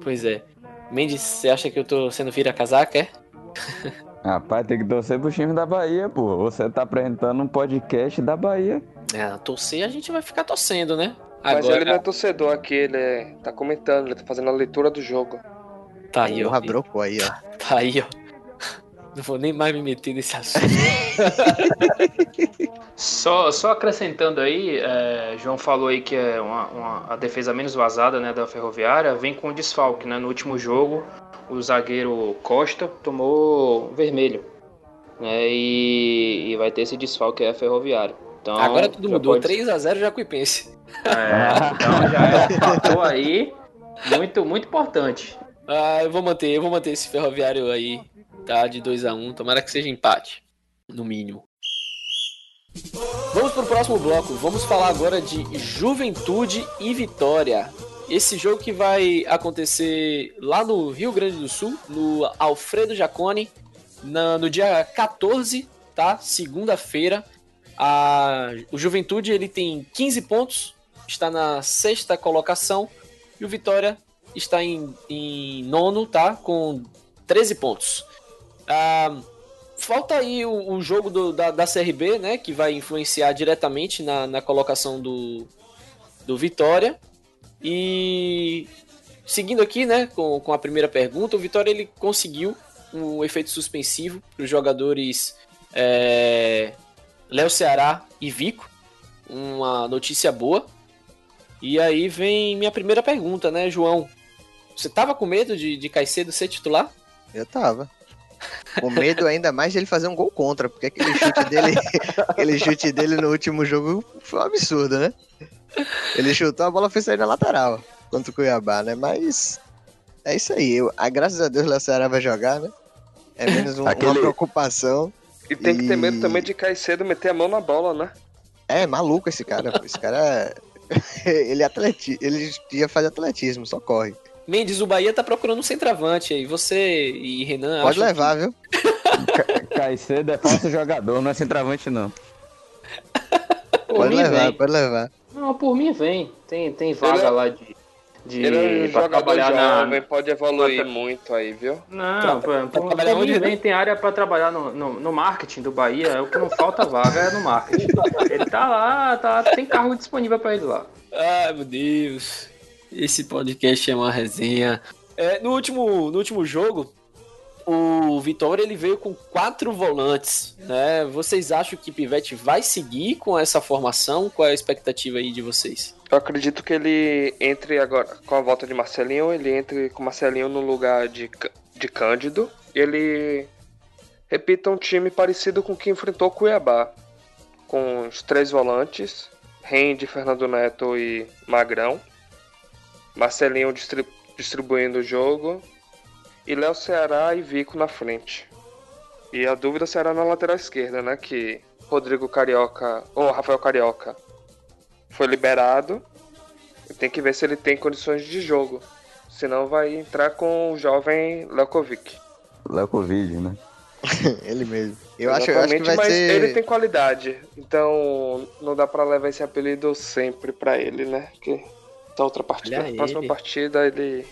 pois é. Mendes, você acha que eu tô sendo vira-casaca, é? <laughs> Rapaz, tem que torcer pro time da Bahia, pô. Você tá apresentando um podcast da Bahia. É, torcer a gente vai ficar torcendo, né? Mas ele não é torcedor aqui, ele é... tá comentando, ele tá fazendo a leitura do jogo. Tá aí, ó. Porra, brocou aí, ó. Tá aí, ó. Não vou nem mais me meter nesse assunto. <laughs> Só, só acrescentando aí, é, João falou aí que é uma, uma- a defesa menos vazada né, da Ferroviária vem com desfalque. Né? No último jogo, o zagueiro Costa tomou vermelho. Né, e, e vai ter esse desfalque aí a Ferroviária. Então, Agora tudo mudou. pode- 3x0 Jacuipense. É, então já é um fator aí muito, muito importante. Ah, eu vou manter, eu vou manter esse ferroviário aí, De 2x1. Tomara que seja empate, no mínimo. Vamos pro próximo bloco. Vamos falar agora de Juventude e Vitória. Esse jogo que vai acontecer lá no Rio Grande do Sul, no Alfredo Jacone, no dia 14, tá? Segunda-feira. A- O Juventude ele tem 15 pontos, está na sexta colocação. E o Vitória está em, em nono, tá? Com 13 pontos. Ah, falta aí o, o jogo do- da, da CRB, né? Que vai influenciar diretamente na, na colocação do, do Vitória. E seguindo aqui, né? Com, com a primeira pergunta, o Vitória ele conseguiu um efeito suspensivo para os jogadores é, Léo Ceará e Vico. Uma notícia boa. E aí vem minha primeira pergunta, né, João? Você tava com medo de, de Caicedo ser titular? Eu tava. Com medo ainda mais de ele fazer um gol contra, porque aquele chute dele, <laughs> aquele chute dele no último jogo foi um absurdo, né? Ele chutou, a bola foi sair na lateral contra o Cuiabá, né? Mas é isso aí. Eu, a, graças a Deus o Ceará vai jogar, né? É menos um- Aquele- uma preocupação. E tem que ter medo também de cair cedo e meter a mão na bola, né? É maluco esse cara. pô. Esse cara. <laughs> ele é atleti... ele ia fazer atletismo, só corre. Mendes, o Bahia tá procurando um centroavante aí. Você e Renan Pode acham levar, viu? Caicedo é falso jogador, não é centroavante, não. Por Pode levar, vem. pode levar. Não, por mim vem. Tem, tem vaga Ele é- lá de, de Ele é um pra trabalhar na. jovem, pode evoluir pra- muito aí, viu? Não, por, pra por, trabalhar por onde, vem, tem área para trabalhar no, no, no marketing do Bahia. É o que não falta vaga é no marketing. Ele tá lá, tá, tem cargo disponível para ele lá. Ai, meu Deus. Esse podcast é uma resenha. É, no, último, no último jogo, o Vitória ele veio com quatro volantes. Né? Vocês acham que Pivete vai seguir com essa formação? Qual é a expectativa aí de vocês? Eu acredito que ele entre agora com a volta de Marcelinho, ele entre com Marcelinho no lugar de, de Cândido. E ele repita um time parecido com o que enfrentou o Cuiabá. Com os três volantes, Rende, Fernando Neto e Magrão. Marcelinho distri- distribuindo o jogo. E Léo Ceará e Vico na frente. E a dúvida será na lateral esquerda, né? Que Rodrigo Carioca, ou Rafael Carioca, foi liberado. E tem que ver se ele tem condições de jogo. Senão vai entrar com o jovem Lekovic. Léo Covid, né? <laughs> ele mesmo. Eu acho, eu acho que vai mas ser. ele tem qualidade. Então não dá pra levar esse apelido sempre pra ele, né? Porque da outra partida, Olha na próxima ele. partida ele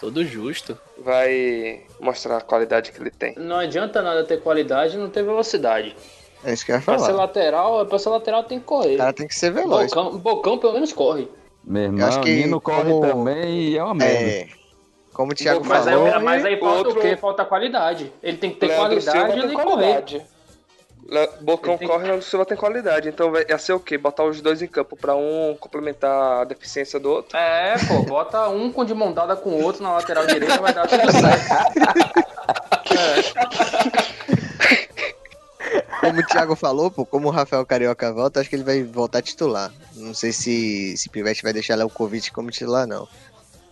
Todo justo. vai mostrar a qualidade que ele tem. Não adianta nada ter qualidade e não ter velocidade. É isso que eu ia Pra ser falar. lateral, pra ser lateral tem que correr. O cara tem que ser veloz. Bocão, Bocão pelo menos corre. Meu acho irmão, que Nino corre como- também e é uma merda. É. Como o Thiago Mas aí, falou. mas aí falta outro- o quê? Falta qualidade. Ele tem que ter Leandro qualidade e ele correr. qualidade. Bocão tem- corre, Leandro Silva tem qualidade. Então vai ia ser o quê? Botar os dois em campo pra um complementar a deficiência do outro? É, pô, bota um com de mão dada com o outro na lateral direita, vai dar tudo certo. Como o Thiago falou, pô, como o Rafael Carioca volta, acho que ele vai voltar titular. Não sei se, se Pivete vai deixar Léo Kovic como titular, não.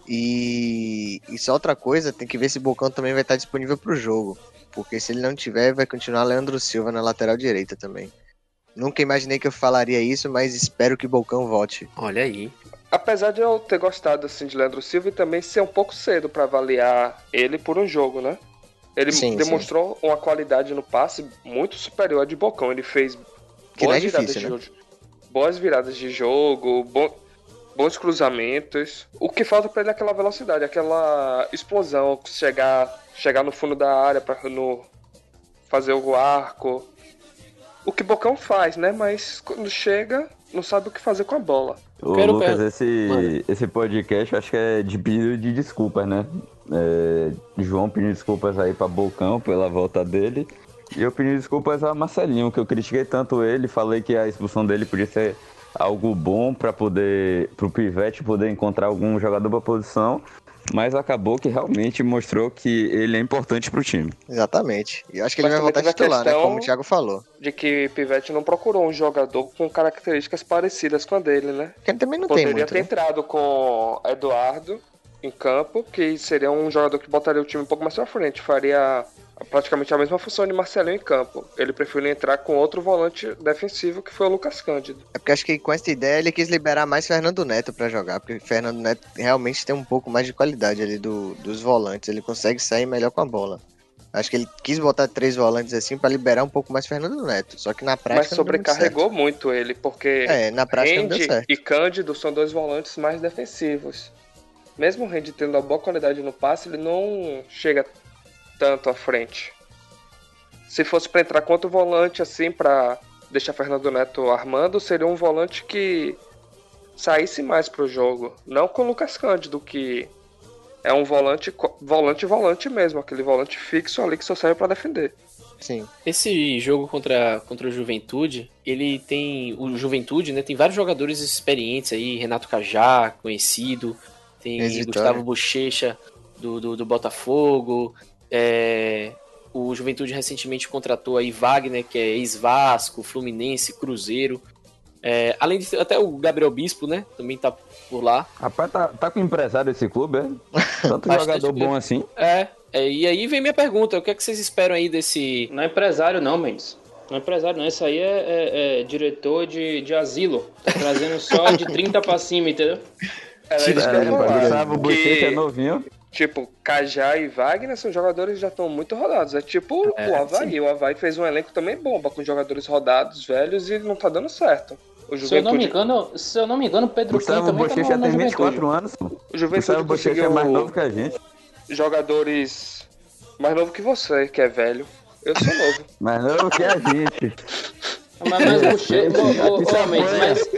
E, e só outra coisa, tem que ver se o Bocão também vai estar disponível pro jogo. Porque se ele não tiver, vai continuar Leandro Silva na lateral direita também. Nunca imaginei que eu falaria isso, mas espero que o Bocão volte. Olha aí. Apesar de eu ter gostado assim de Leandro Silva e também ser um pouco cedo pra avaliar ele por um jogo, né? Ele Sim, demonstrou uma qualidade no passe muito superior à de Bocão. Ele fez Que é boas viradas difícil, de né? jogo. Boas viradas de jogo, bo- bons cruzamentos. O que falta para ele é aquela velocidade, aquela explosão, chegar, chegar no fundo da área para no fazer o arco. O que Bocão faz, né? Mas quando chega, não sabe o que fazer com a bola. Ô, Quero Lucas, esse, esse podcast acho que é de pedido de desculpas, né? É, João pedindo desculpas aí pra Bocão pela volta dele. E eu pedi desculpas a Marcelinho, que eu critiquei tanto ele, falei que a expulsão dele podia ser algo bom para poder pro Pivete poder encontrar algum jogador pra posição, mas acabou que realmente mostrou que ele é importante pro time. Exatamente. E eu acho que ele Mas vai também voltar a titular, né? Como o Thiago falou. De que Pivete não procurou um jogador com características parecidas com a dele, né? Porque ele também não tem Poderia muito, ter né? entrado com Eduardo em campo, que seria um jogador que botaria o time um pouco mais pra frente, faria praticamente a mesma função de Marcelinho em campo. Ele preferiu entrar com outro volante defensivo, que foi o Lucas Cândido. É porque acho que com essa ideia ele quis liberar mais Fernando Neto pra jogar, porque Fernando Neto realmente tem um pouco mais de qualidade ali do, dos volantes, ele consegue sair melhor com a bola. Acho que ele quis botar três volantes assim pra liberar um pouco mais Fernando Neto, só que na prática Mas sobrecarregou muito, ele, porque. É, na prática não deu Rendi certo. e Cândido são dois volantes mais defensivos. Mesmo o Rendi tendo uma boa qualidade no passe, ele não chega tanto à frente. Se fosse pra entrar contra o volante assim, pra deixar Fernando Neto armando, seria um volante que saísse mais pro jogo. Não com o Lucas Cândido, que é um volante, volante, volante mesmo, aquele volante fixo ali que só serve pra defender. Sim. Esse jogo contra, contra o Juventude, ele tem. O Juventude, né? Tem vários jogadores experientes aí, Renato Cajá, conhecido, tem. Gustavo Bochecha do, do, do Botafogo. É, o Juventude recentemente contratou aí Wagner, que é ex-Vasco, Fluminense, Cruzeiro. É, além de até o Gabriel Bispo, né? Também tá por lá. Rapaz, tá, tá com empresário esse clube, é? <laughs> Tanto Bastante jogador bom assim. É, é, e aí vem minha pergunta: o que é que vocês esperam aí desse. Não é empresário, não, Mendes. Não é empresário, não. Esse aí é, é- é diretor de, de asilo. Tá trazendo só de 30 pra cima, entendeu? Era que É, falar, Gustavo Bochecha é novinho. Tipo, Cajá e Wagner são jogadores que já estão muito rodados. É tipo É, o Havaí. O Havaí fez um elenco também bomba, com jogadores rodados, velhos, e não tá dando certo. O Se eu não me engano, se eu não me engano, Pedro Gustavo também tá Bochecha tem Juventude. 24 anos, pô. o Juventude Bochecha é conseguiu mais novo que a gente. jogadores mais novo que você, que é velho. Eu sou novo. Mais novo que a gente. Mas, mas Bochecha, ô, ô, ô, mas...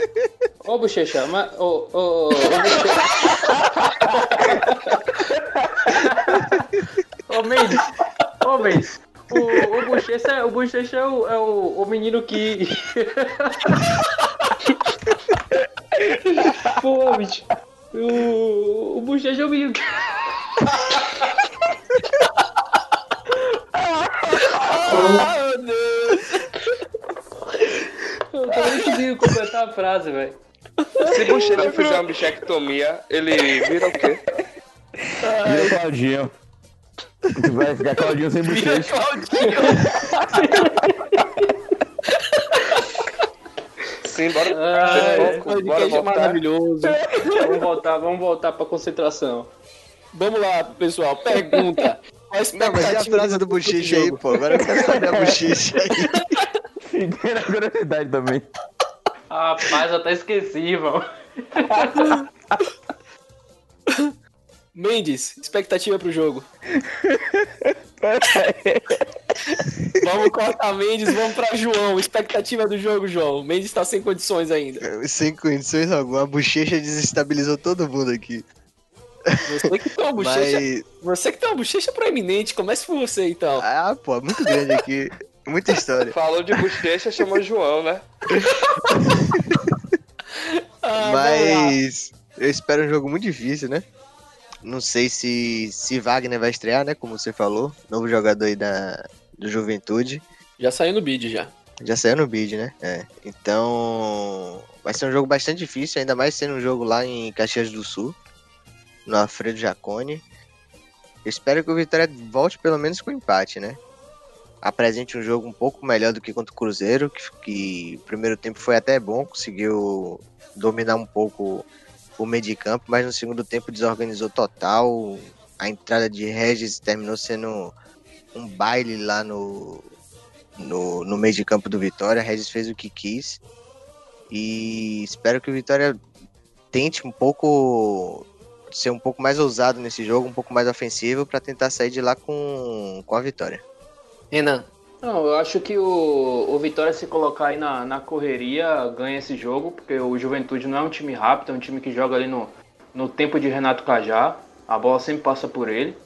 Ô, Bochecha, mas... Ô, ô, ô, ô, Ô, Mendes, ô, Mendes, o, o Bochecha, o Bochecha é, o, é o, o menino que... <laughs> Pô, bicho, o, o Bochecha é o menino que... Oh, meu Deus! Eu tô nem conseguindo completar a frase, velho. Se Bochecha fizer uma bichectomia, ele vira o quê? Vira Claudinho. Vai ficar Claudinho sem bochecha. Sim, bora. Ai, foco, bora Podcast voltar. maravilhoso. Vamos voltar, vamos voltar pra concentração. Vamos lá, pessoal. Pergunta. Não, mas e a frase do bochecha aí, pô? Agora eu quero saber a bochecha aí. Fiquei na curiosidade também. Rapaz, eu até esqueci, mano. <laughs> Mendes, expectativa pro jogo. <laughs> vamos cortar Mendes, vamos pra João. Expectativa do jogo, João. Mendes tá sem condições ainda. Sem condições alguma, a bochecha desestabilizou todo mundo aqui. Você que tem uma bochecha, Mas, você que tem uma bochecha proeminente. Comece por você, então. ah, pô, muito grande aqui. Muita história. <laughs> Falou de bochecha, chamou João, né? <laughs> Ah. Mas eu espero um jogo muito difícil, né? Não sei se, se Wagner vai estrear, né? Como você falou. Novo jogador aí da, do Juventude. Já saiu no bid já. Já saiu no bid, né? É. Então. Vai ser um jogo bastante difícil, ainda mais sendo um jogo lá em Caxias do Sul. No Alfredo Jacone. Eu espero que o Vitória volte pelo menos com empate, né? Apresente um jogo um pouco melhor do que contra o Cruzeiro, que, que primeiro tempo foi até bom, conseguiu dominar um pouco o meio de campo, mas no segundo tempo desorganizou total. A entrada de Regis terminou sendo um baile lá no, no, no meio de campo do Vitória. Regis fez o que quis. E espero que o Vitória tente um pouco ser um pouco mais ousado nesse jogo, um pouco mais ofensivo para tentar sair de lá com, com a vitória. Renan. Não, eu acho que o, o Vitória se colocar aí na, na correria ganha esse jogo, porque o Juventude não é um time rápido, é um time que joga ali no, no tempo de Renato Cajá. A bola sempre passa por ele.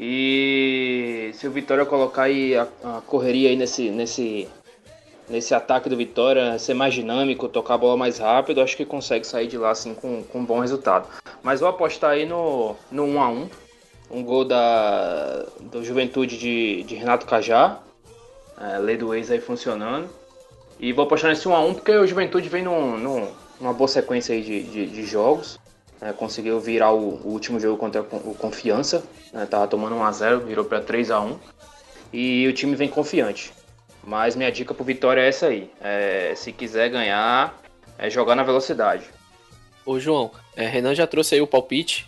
E se o Vitória colocar aí a, a correria aí nesse, nesse, nesse ataque do Vitória, ser mais dinâmico, tocar a bola mais rápido, acho que consegue sair de lá assim com, com um bom resultado. Mas vou apostar aí no, no 1x1. Um gol da, do Juventude de, de Renato Cajá. É, lei do ex aí funcionando. E vou apostar nesse 1x1 porque o Juventude vem num, num, numa boa sequência aí de, de, de jogos. É, conseguiu virar o, o, último jogo contra o Confiança. Né, tava tomando 1x0, virou para 3x1. E o time vem confiante. Mas minha dica pro Vitória é essa aí. É, se quiser ganhar, é jogar na velocidade. Ô João, é, Renan já trouxe aí o palpite.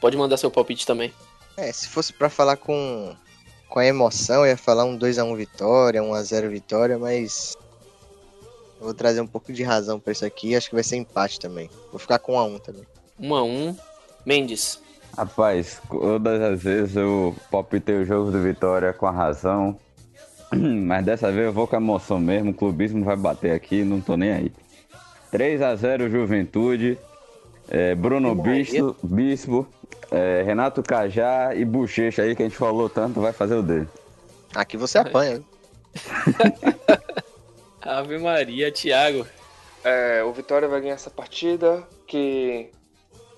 Pode mandar seu palpite também. É, se fosse para falar com, com a emoção, eu ia falar um 2x1 vitória, 1x0 vitória, mas. Eu vou trazer um pouco de razão para isso aqui. Acho que vai ser empate também. Vou ficar com 1x1 também. 1x1. Mendes. Rapaz, todas as vezes eu palpitei o jogo do Vitória com a razão. <clears throat> Mas dessa vez eu vou com a emoção mesmo. O clubismo vai bater aqui, não tô nem aí. 3 x 0 Juventude. É, Bruno Bispo, Bispo é, Renato Cajá e Bochecha aí, que a gente falou tanto, vai fazer o dele. Aqui você apanha. <laughs> Ave Maria, Thiago. É, o Vitória vai ganhar essa partida, que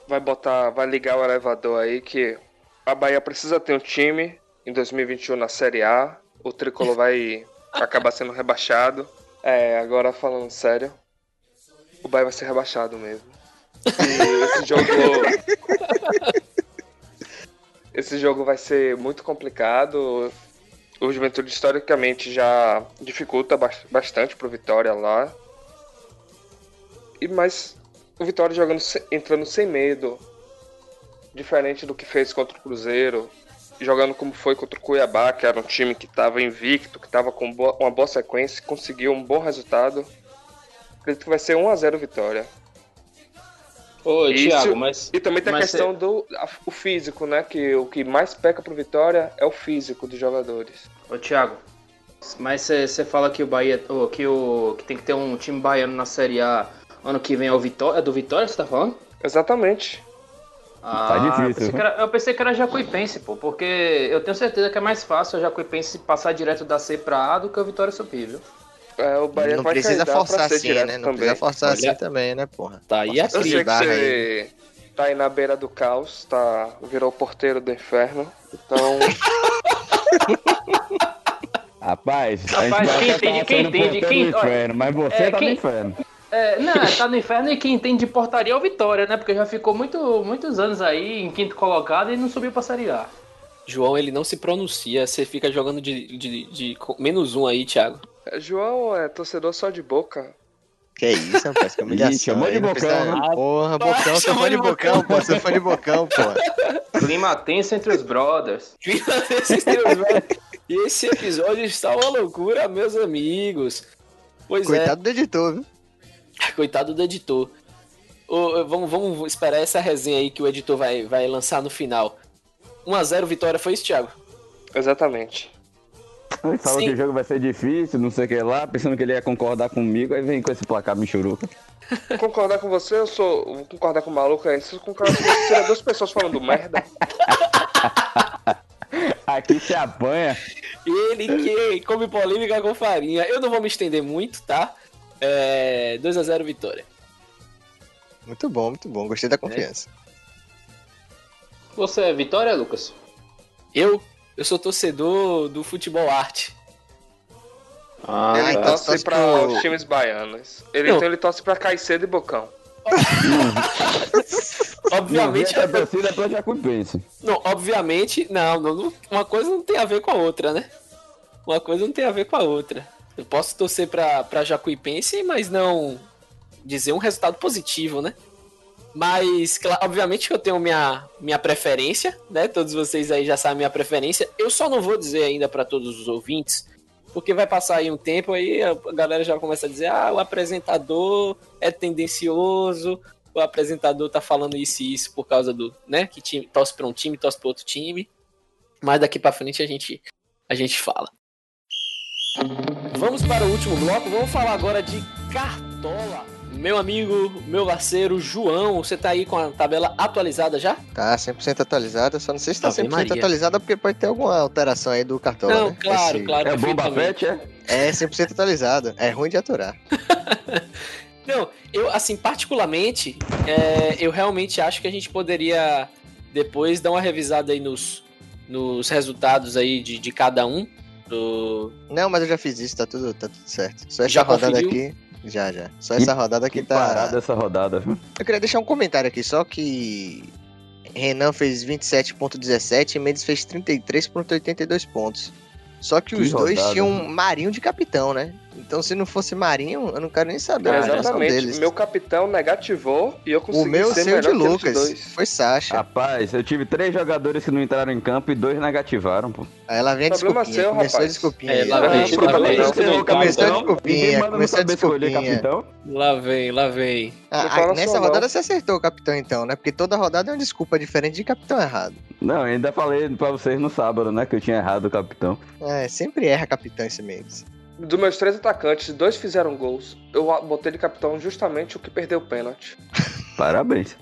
vai botar, vai ligar o elevador aí, que a Bahia precisa ter um time em 2021 na Série A. O Tricolor vai <laughs> acabar sendo rebaixado. É, agora falando sério, o Bahia vai ser rebaixado mesmo. Esse jogo. esse jogo vai ser muito complicado. O Juventude historicamente já dificulta bastante pro Vitória lá. E mas o Vitória jogando entrando sem medo, diferente do que fez contra o Cruzeiro, jogando como foi contra o Cuiabá, que era um time que estava invicto, que estava com uma boa sequência, conseguiu um bom resultado. Acredito que vai ser 1 a 0 vitória. Ô, e, Thiago, mas. E também tem a questão do a, o físico, né? Que o que mais peca pro Vitória é o físico dos jogadores. Ô, Thiago, mas você fala que o Bahia. Oh, que, o, que tem que ter um time baiano na Série A ano que vem é o Vitória. É do Vitória que você tá falando? Exatamente. Ah, tá difícil. Eu pensei, era, eu pensei, que era, Jacuipense, pô, porque eu tenho certeza que é mais fácil o Jacuipense passar direto da C pra A do que o Vitória subir, viu? É, o Bahia não vai precisa forçar assim, né? Não também. precisa forçar assim também, né, porra? Tá aí a Eu sei que você tá aí na beira do caos, tá, virou o porteiro do inferno, então... <laughs> Rapaz, Rapaz quem entende, quem entende, quem... Inferno, mas você é, tá quem... no inferno. É, não, tá no inferno e quem entende de portaria é o Vitória, né? Porque já ficou muito, muitos anos aí em quinto colocado e não subiu pra Série A. João, ele não se pronuncia, você fica jogando de, de, de, de menos um aí, Thiago. João é torcedor só de boca. Que isso, rapaz, que <laughs> humilhação. Ih, chamou de bocão, precisa... né? Porra, bocão, sou fã de bocão, pô, sou fã de bocão, pô. Clima tenso entre os brothers. <laughs> Clima tenso entre os brothers. E esse episódio está uma loucura, meus amigos. Pois Coitado é. do editor, viu? Coitado do editor. Ô, vamos, vamos esperar essa resenha aí que o editor vai, vai lançar no final. 1x0 vitória, foi isso, Thiago? Exatamente. Ele falou Sim. que o jogo vai ser difícil, não sei o que lá, pensando que ele ia concordar comigo, aí vem com esse placar michuruca. <laughs> Concordar com você, eu sou. Vou concordar com o maluco aí. Se concordar com você, seria duas pessoas falando merda. <laughs> Aqui se apanha. Ele que come polêmica com farinha. Eu não vou me estender muito, tá? É, 2x0 vitória. Muito bom, muito bom. Gostei da confiança. É. Você é Vitória, Lucas? Eu? Eu sou torcedor do futebol arte. Ah, ele tá. torce então pra pro... os times baianos. Ele, então ele torce pra Caicedo e Bocão. <laughs> obviamente a torcida é pra Jacuipense. Não, obviamente, não, não, uma coisa não tem a ver com a outra, né? Uma coisa não tem a ver com a outra. Eu posso torcer pra, pra Jacuipense, mas não dizer um resultado positivo, né? Mas, claro, obviamente que eu tenho minha, minha preferência, né? Todos vocês aí já sabem minha preferência. Eu só não vou dizer ainda para todos os ouvintes, porque vai passar aí um tempo aí a galera já começa a dizer: ah, o apresentador é tendencioso, o apresentador tá falando isso e isso por causa do, né, que time, torce pra um time, torce pra outro time. Mas daqui pra frente a gente, a gente fala. Vamos para o último bloco, vamos falar agora de Cartola. Meu amigo, meu parceiro João, você tá aí com a tabela atualizada já? Tá 100% atualizada, só não sei se tá Ave 100% Maria. atualizada porque pode ter alguma alteração aí do cartola, Não, né? claro, Esse- claro. É Bomba. Fett, é? É 100% atualizado. É ruim de aturar. <laughs> Não, eu, assim, particularmente, é, eu realmente acho que a gente poderia depois dar uma revisada aí nos, nos resultados aí de, de cada um. Do... Não, mas eu já fiz isso, tá tudo, tá tudo certo. Só Já conferiu? aqui. Já, já. Só essa rodada aqui Que tá. parada essa rodada, viu? Eu queria deixar um comentário aqui, só que Renan fez 27.17 e Mendes fez 33.82 pontos. Só que, Que os dois rodada. tinham Marinho de capitão, né? Então se não fosse Marinho, eu não quero nem saber a relação Exatamente. deles. Meu capitão negativou e eu consegui O meu ser seu melhor de Lucas dois. foi Sasha. Rapaz, eu tive três jogadores que não entraram em campo e dois negativaram, pô. Aí ela vem a Problema desculpinha. seu, começou a rapaz. desculpinha. É, aí. lá vem. Começou a desculpinha, começou a desculpinha. Lá vem, lá vem. Ah, ah, nessa só, não. rodada você acertou o capitão então, né? Porque toda rodada é uma desculpa diferente de capitão errado. Não, ainda falei pra vocês no sábado, né? Que eu tinha errado o capitão. É, sempre erra capitão esse Mendes. Dos meus três atacantes, dois fizeram gols. Eu botei de capitão justamente o que perdeu o pênalti. <laughs> Parabéns.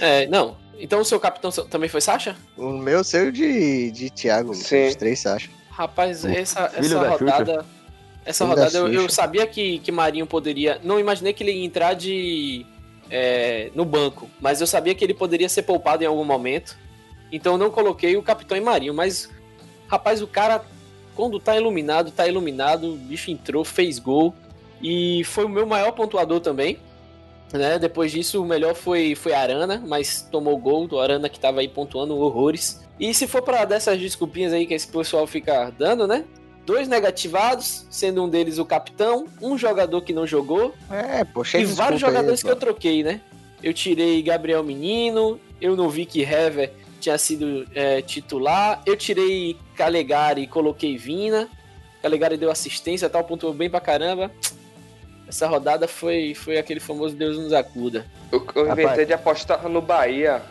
É, não. Então o seu capitão também foi Sasha? O meu seu de, de Thiago, Sim. os três Sasha. Rapaz, essa, essa da rodada. Essa Filho da rodada eu, eu sabia que, que Marinho poderia. Não imaginei que ele ia entrar de. É, no banco, mas eu sabia que ele poderia ser poupado em algum momento. Então eu não coloquei o capitão em Marinho, mas. Rapaz, o cara, quando tá iluminado, tá iluminado. O bicho entrou, fez gol. E foi o meu maior pontuador também. Né? Depois disso, o melhor foi, foi Arana, mas tomou gol do Arana que tava aí pontuando horrores. E se for para dessas desculpinhas aí que esse pessoal fica dando, né? Dois negativados, sendo um deles o capitão, um jogador que não jogou É, cheio e vários aí, jogadores pô. que eu troquei, né? Eu tirei Gabriel Menino, eu não vi que Hever tinha sido é, titular, eu tirei Calegari e coloquei Vina. Calegari deu assistência, tal, pontuou bem pra caramba. Essa rodada foi, foi aquele famoso Deus nos acuda. Eu, eu inventei de apostar no Bahia.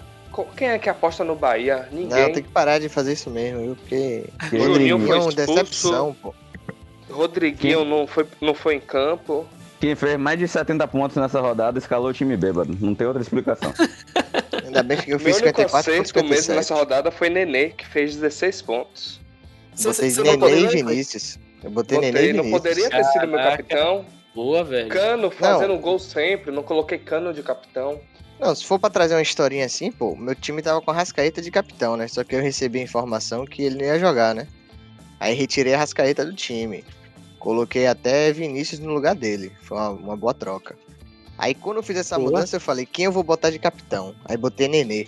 Quem é que aposta no Bahia? Ninguém. Não, tem que parar de fazer isso mesmo, viu? Porque Juninho Rodriguinho foi é uma expulso. decepção, pô. Rodriguinho não foi, não foi em campo. Quem fez mais de 70 pontos nessa rodada escalou o time bêbado. Não tem outra explicação. <laughs> Ainda bem que eu Meu fiz único 54 pontos acerto mesmo 57. nessa rodada foi Nenê, que fez 16 pontos. Botei Você- você não Nenê e Vinícius. Eu botei, Nenê Botei, e não Vinícius. poderia ter sido meu Caraca. capitão. Boa, velho. Cano fazendo gol sempre, não coloquei Cano de capitão. Não, se for pra trazer uma historinha assim, pô, meu time tava com a Rascaeta de capitão, né? Só que eu recebi a informação que ele não ia jogar, né? Aí retirei a Rascaeta do time. Coloquei até Vinícius no lugar dele. Foi uma, uma boa troca. Aí quando eu fiz essa Boa. mudança, eu falei, quem eu vou botar de capitão? Aí botei Nenê.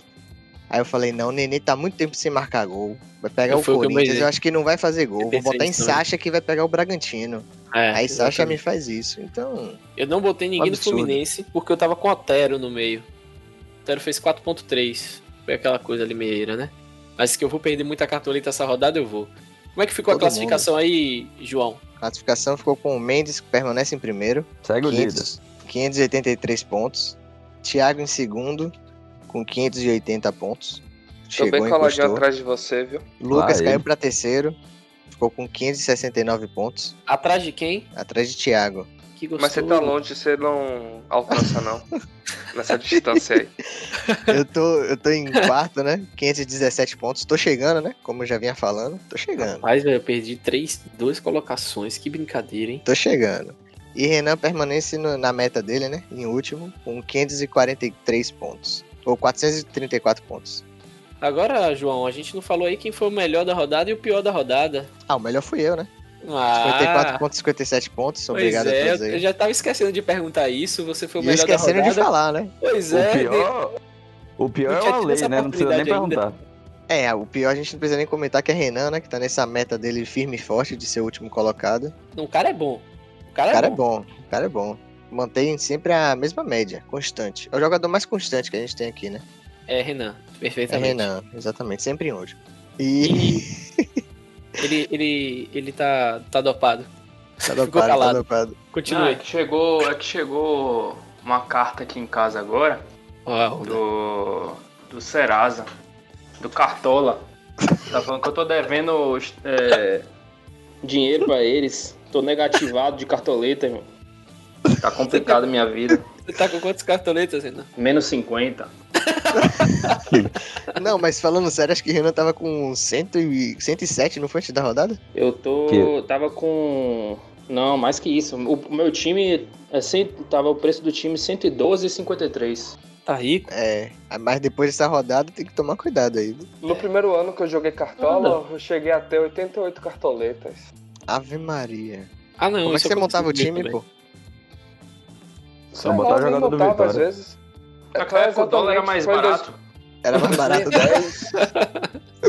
Aí eu falei, não, o Nenê tá muito tempo sem marcar gol. Vai pegar Eu o eu Corinthians, imaginei. eu acho que não vai fazer gol. Eu Vou botar em. Sacha que vai pegar o Bragantino. É, Aí Sacha me faz isso. Então, Eu não botei ninguém do absurdo. Fluminense porque eu tava com o Otero no meio. O Otero fez 4.3. Foi aquela coisa limeira, né? Mas que eu vou perder muita cartoleta essa rodada, eu vou. Como é que ficou a Todo classificação aí, João? classificação ficou com o Mendes, que permanece em primeiro. Segue o líder. 500, 583 pontos. Thiago em segundo, com 580 pontos. Tô Chegou, bem coladinho atrás de você, viu? Lucas Vai. caiu para terceiro, ficou com 569 pontos. Atrás de quem? Atrás de Thiago. Que gostoso. Mas você tá longe, você não alcança, não. <laughs> Nessa distância aí. Eu tô, eu tô em quarto, né? 517 pontos. Tô chegando, né? Como eu já vinha falando, tô chegando. Rapaz, velho, eu perdi três, duas colocações. Que brincadeira, hein? Tô chegando. E Renan permanece no- na meta dele, né? Em último, com 543 pontos. Ou 434 pontos. Agora, João, a gente não falou aí quem foi o melhor da rodada e o pior da rodada. Ah, o melhor fui eu, né? Ah, 54,57 pontos. pois Obrigado é, a todos eu aí. já tava esquecendo de perguntar isso. Você foi o E melhor rodada. de falar, né? Pois O é, pior, o pior é tinha o tido lei, essa né? Não precisa nem ainda. perguntar. É, o pior a gente não precisa nem comentar que é Renan, né? Que tá nessa meta dele firme e forte de ser o último colocado. Não, o cara é bom. O cara, O cara é é bom. bom, o cara é bom. Mantém sempre a mesma média, constante. É o jogador mais constante que a gente tem aqui, né? É, Renan. É Perfeitamente. Renan, exatamente, sempre em último. E. <laughs> Ele, ele, ele tá, tá dopado. tá Ficou dopado, tá calado. dopado. Não, Continue. é que chegou, é que chegou uma carta aqui em casa agora Uau, do, do Serasa, do Cartola. Tá falando que eu tô devendo é, dinheiro pra eles. Tô negativado de cartoleta, irmão. Tá complicado a minha vida. Você tá com quantos cartoletas, Renan? Menos 50. <laughs> Não, mas falando sério, acho que o Renan tava com 100 e, 107 no frente da rodada? Eu tô. Que? Tava com. Não, mais que isso. O, meu time. É, cem- tava o preço do time 112,53. Tá rico? É, mas depois dessa rodada tem que tomar cuidado aí. No primeiro ano que eu joguei cartola, eu cheguei a ter 88 cartoletas. Ave Maria. Ah, não. Como é que você montava o time, também. pô? Só Sei botar jogador do montava às Vitória. vezes. Naquela época o dólar era mais em dois- barato. Era mais barato. <laughs> 2010.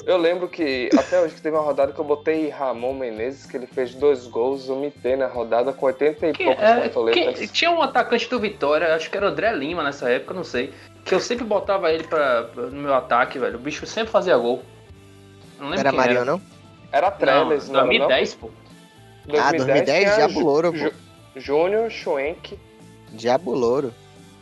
Eu lembro que até hoje que teve uma rodada que eu botei Ramon Menezes, que ele fez dois gols, eu mitei na rodada com 80 e Que- poucas é, que- tinha um atacante do Vitória, acho que era o André Lima nessa época, não sei. Que eu sempre botava ele pra, pra- no meu ataque, velho. O bicho sempre fazia gol. Não lembro Era quem Marinho, era. não? Era Não, Trellis, não, era, 2010, pô. não? Ah, 2010, tinha Diabo Louro, pô. Júnior, Schwenk. Diabo Louro.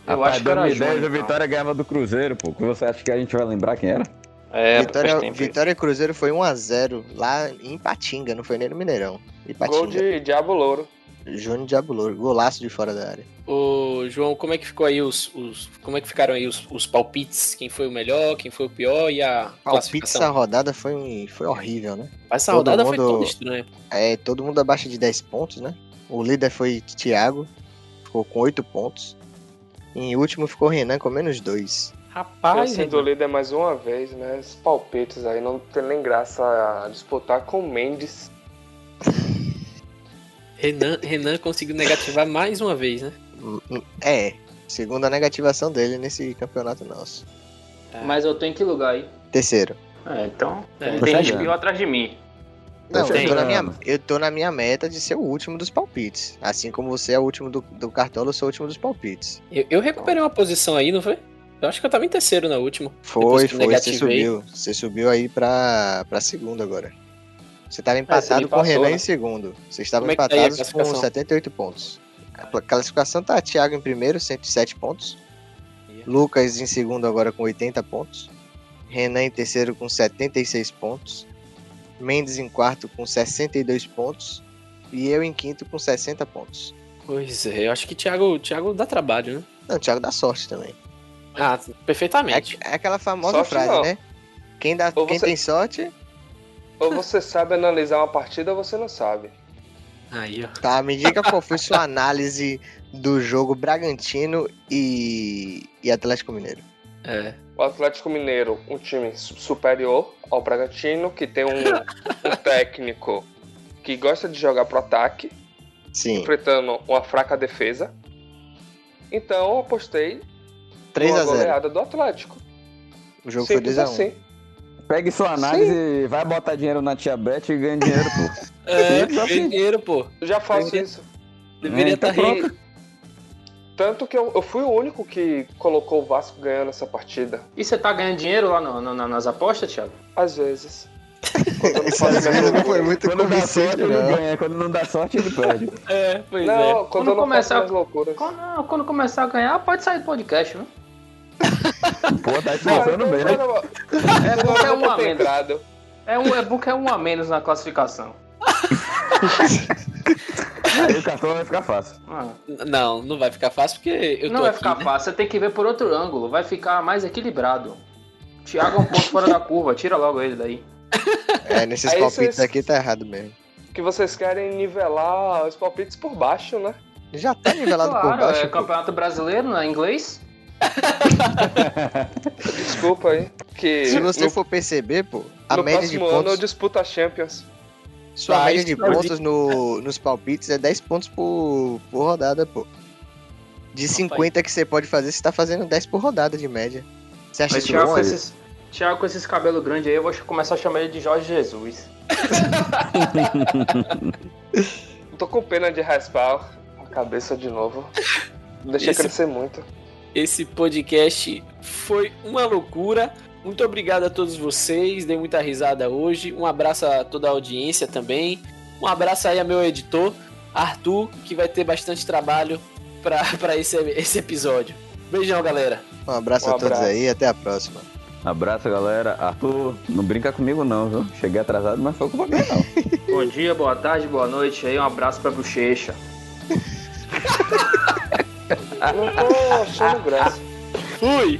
Eu Rapaz, acho que era 2010 Júnior, o Vitória ganhava do Cruzeiro, pô. Você acha que a gente vai lembrar quem era? É, Vitória. Vitória e Cruzeiro foi 1x0 lá em Patinga, não foi nem no Mineirão. Gol Ipatinga. de Diabo Louro. Júnior Diabo Louro. Golaço de fora da área. Ô, João, como é que ficou aí os, os- como é que ficaram aí os, os palpites? Quem foi o melhor, quem foi o pior e a Palpite essa rodada foi, foi horrível, né? Essa todo rodada foi mundo- toda estranha. É, todo mundo abaixo de 10 pontos, né? O líder foi Thiago, ficou com 8 pontos. Em último ficou Renan com menos 2. Rapaz, sendo Renan, líder mais uma vez, né? Os palpites aí não tem nem graça a disputar com o Mendes. <laughs> Renan, Renan conseguiu negativar mais uma vez, né? É, segundo a negativação dele nesse campeonato nosso. Mas eu tenho que lugar aí. Terceiro. É, então. É, tem gente pior atrás de mim. Não, eu tô, na minha, eu tô na minha meta de ser o último dos palpites. Assim como você é o último do, do cartola, eu sou o último dos palpites. Eu, eu recuperei uma posição aí, não foi? Eu acho que eu tava em terceiro na última. Foi, foi, você subiu. Você subiu aí pra, pra segundo agora. Você tava empatado me com o Renan né? em segundo. Vocês estavam Como é tá empatados com classificação? 78 pontos. A classificação tá Thiago em primeiro, 107 pontos. Lucas em segundo agora com 80 pontos. Renan em terceiro com 76 pontos. Mendes em quarto com 62 pontos. E eu em quinto com 60 pontos. Pois é, eu acho que Thiago, Thiago dá trabalho, né? Não, o Thiago dá sorte também. Ah, É, perfeitamente. é aquela famosa Sorte frase, não. né? Quem, dá, Ou quem você- tem sorte, Ou você sabe analisar uma partida ou você não sabe. Aí, ó. tá? Me diga qual foi sua análise do jogo Bragantino e, e Atlético Mineiro. É. O Atlético Mineiro, um time su- superior ao Bragantino, que tem um, um <laughs> técnico que gosta de jogar pro ataque, Sim, enfrentando uma fraca defesa. Então eu apostei 3 numa a 0 goleada do Atlético. O jogo foi Simples 2x1. assim. Pegue sua análise e vai botar dinheiro na Tia Beth e ganha dinheiro, pô. É, Simples assim. ganhei dinheiro, pô. Eu já faço Entendi. isso. Deveria É, então estar rindo. Tanto que eu, eu fui o único que colocou o Vasco ganhando essa partida. E você tá ganhando dinheiro lá no- no- nas apostas, Thiago? Às vezes. <laughs> Não às vezes foi muito Quando dá sorte, ele não. ganha. Quando não dá sorte, ele perde. <laughs> É, pois Não, é. quando, Quando não começar- faço minhas loucuras. Quando, quando começar a ganhar, pode sair do podcast, né? <laughs> Pô, tá esforçando bem, né? É bom que é um a menos. É, um, é bom que é um a menos na classificação. O cartão vai ficar fácil. Ah, Não, não vai ficar fácil porque eu tô não vai aqui, ficar né? fácil, você tem que ver por outro ângulo, vai ficar mais equilibrado. Thiago é um ponto fora da curva, tira logo ele daí. É, nesses Aí palpites vocês- aqui tá errado mesmo. Que vocês querem nivelar os palpites por baixo, né? Já tá nivelado por Claro, baixo. é pô. campeonato brasileiro, não é inglês? <laughs> Desculpa aí. Que Se você no, for perceber, pô, a no média de próximo ano eu pontos, disputo a Champions. Sua média de pontos no, nos palpites é 10 pontos por, por rodada, pô. De 50 que você pode fazer, você tá fazendo 10 por rodada de média. Você acha Mas Thiago bom? com, esses, Thiago com esses cabelos grandes aí, eu vou começar a chamar ele de Jorge Jesus. <laughs> Tô com pena de raspar a cabeça de novo. Deixei Esse- crescer muito. Esse podcast foi uma loucura. Muito obrigado a todos vocês. Dei muita risada hoje. Um abraço a toda a audiência também. Um abraço aí a meu editor, Arthur, que vai ter bastante trabalho pra, <laughs> pra esse, esse episódio. Beijão, galera. Um abraço Um a todos abraço. aí até a próxima. Abraço, galera. Arthur, não brinca comigo não, viu? Cheguei atrasado, mas foi culpa minha não. <laughs> Bom dia, boa tarde, boa noite aí. Um abraço pra Bochecha. <laughs> Fui!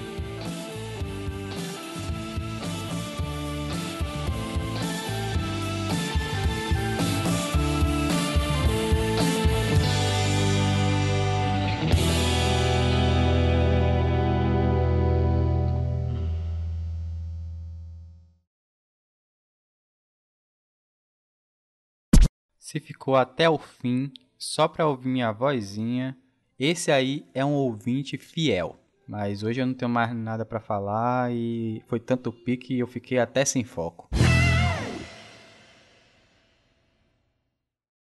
Se ficou até o fim só pra ouvir minha vozinha, esse aí é um ouvinte fiel. Mas hoje eu não tenho mais nada pra falar e foi tanto pique que eu fiquei até sem foco.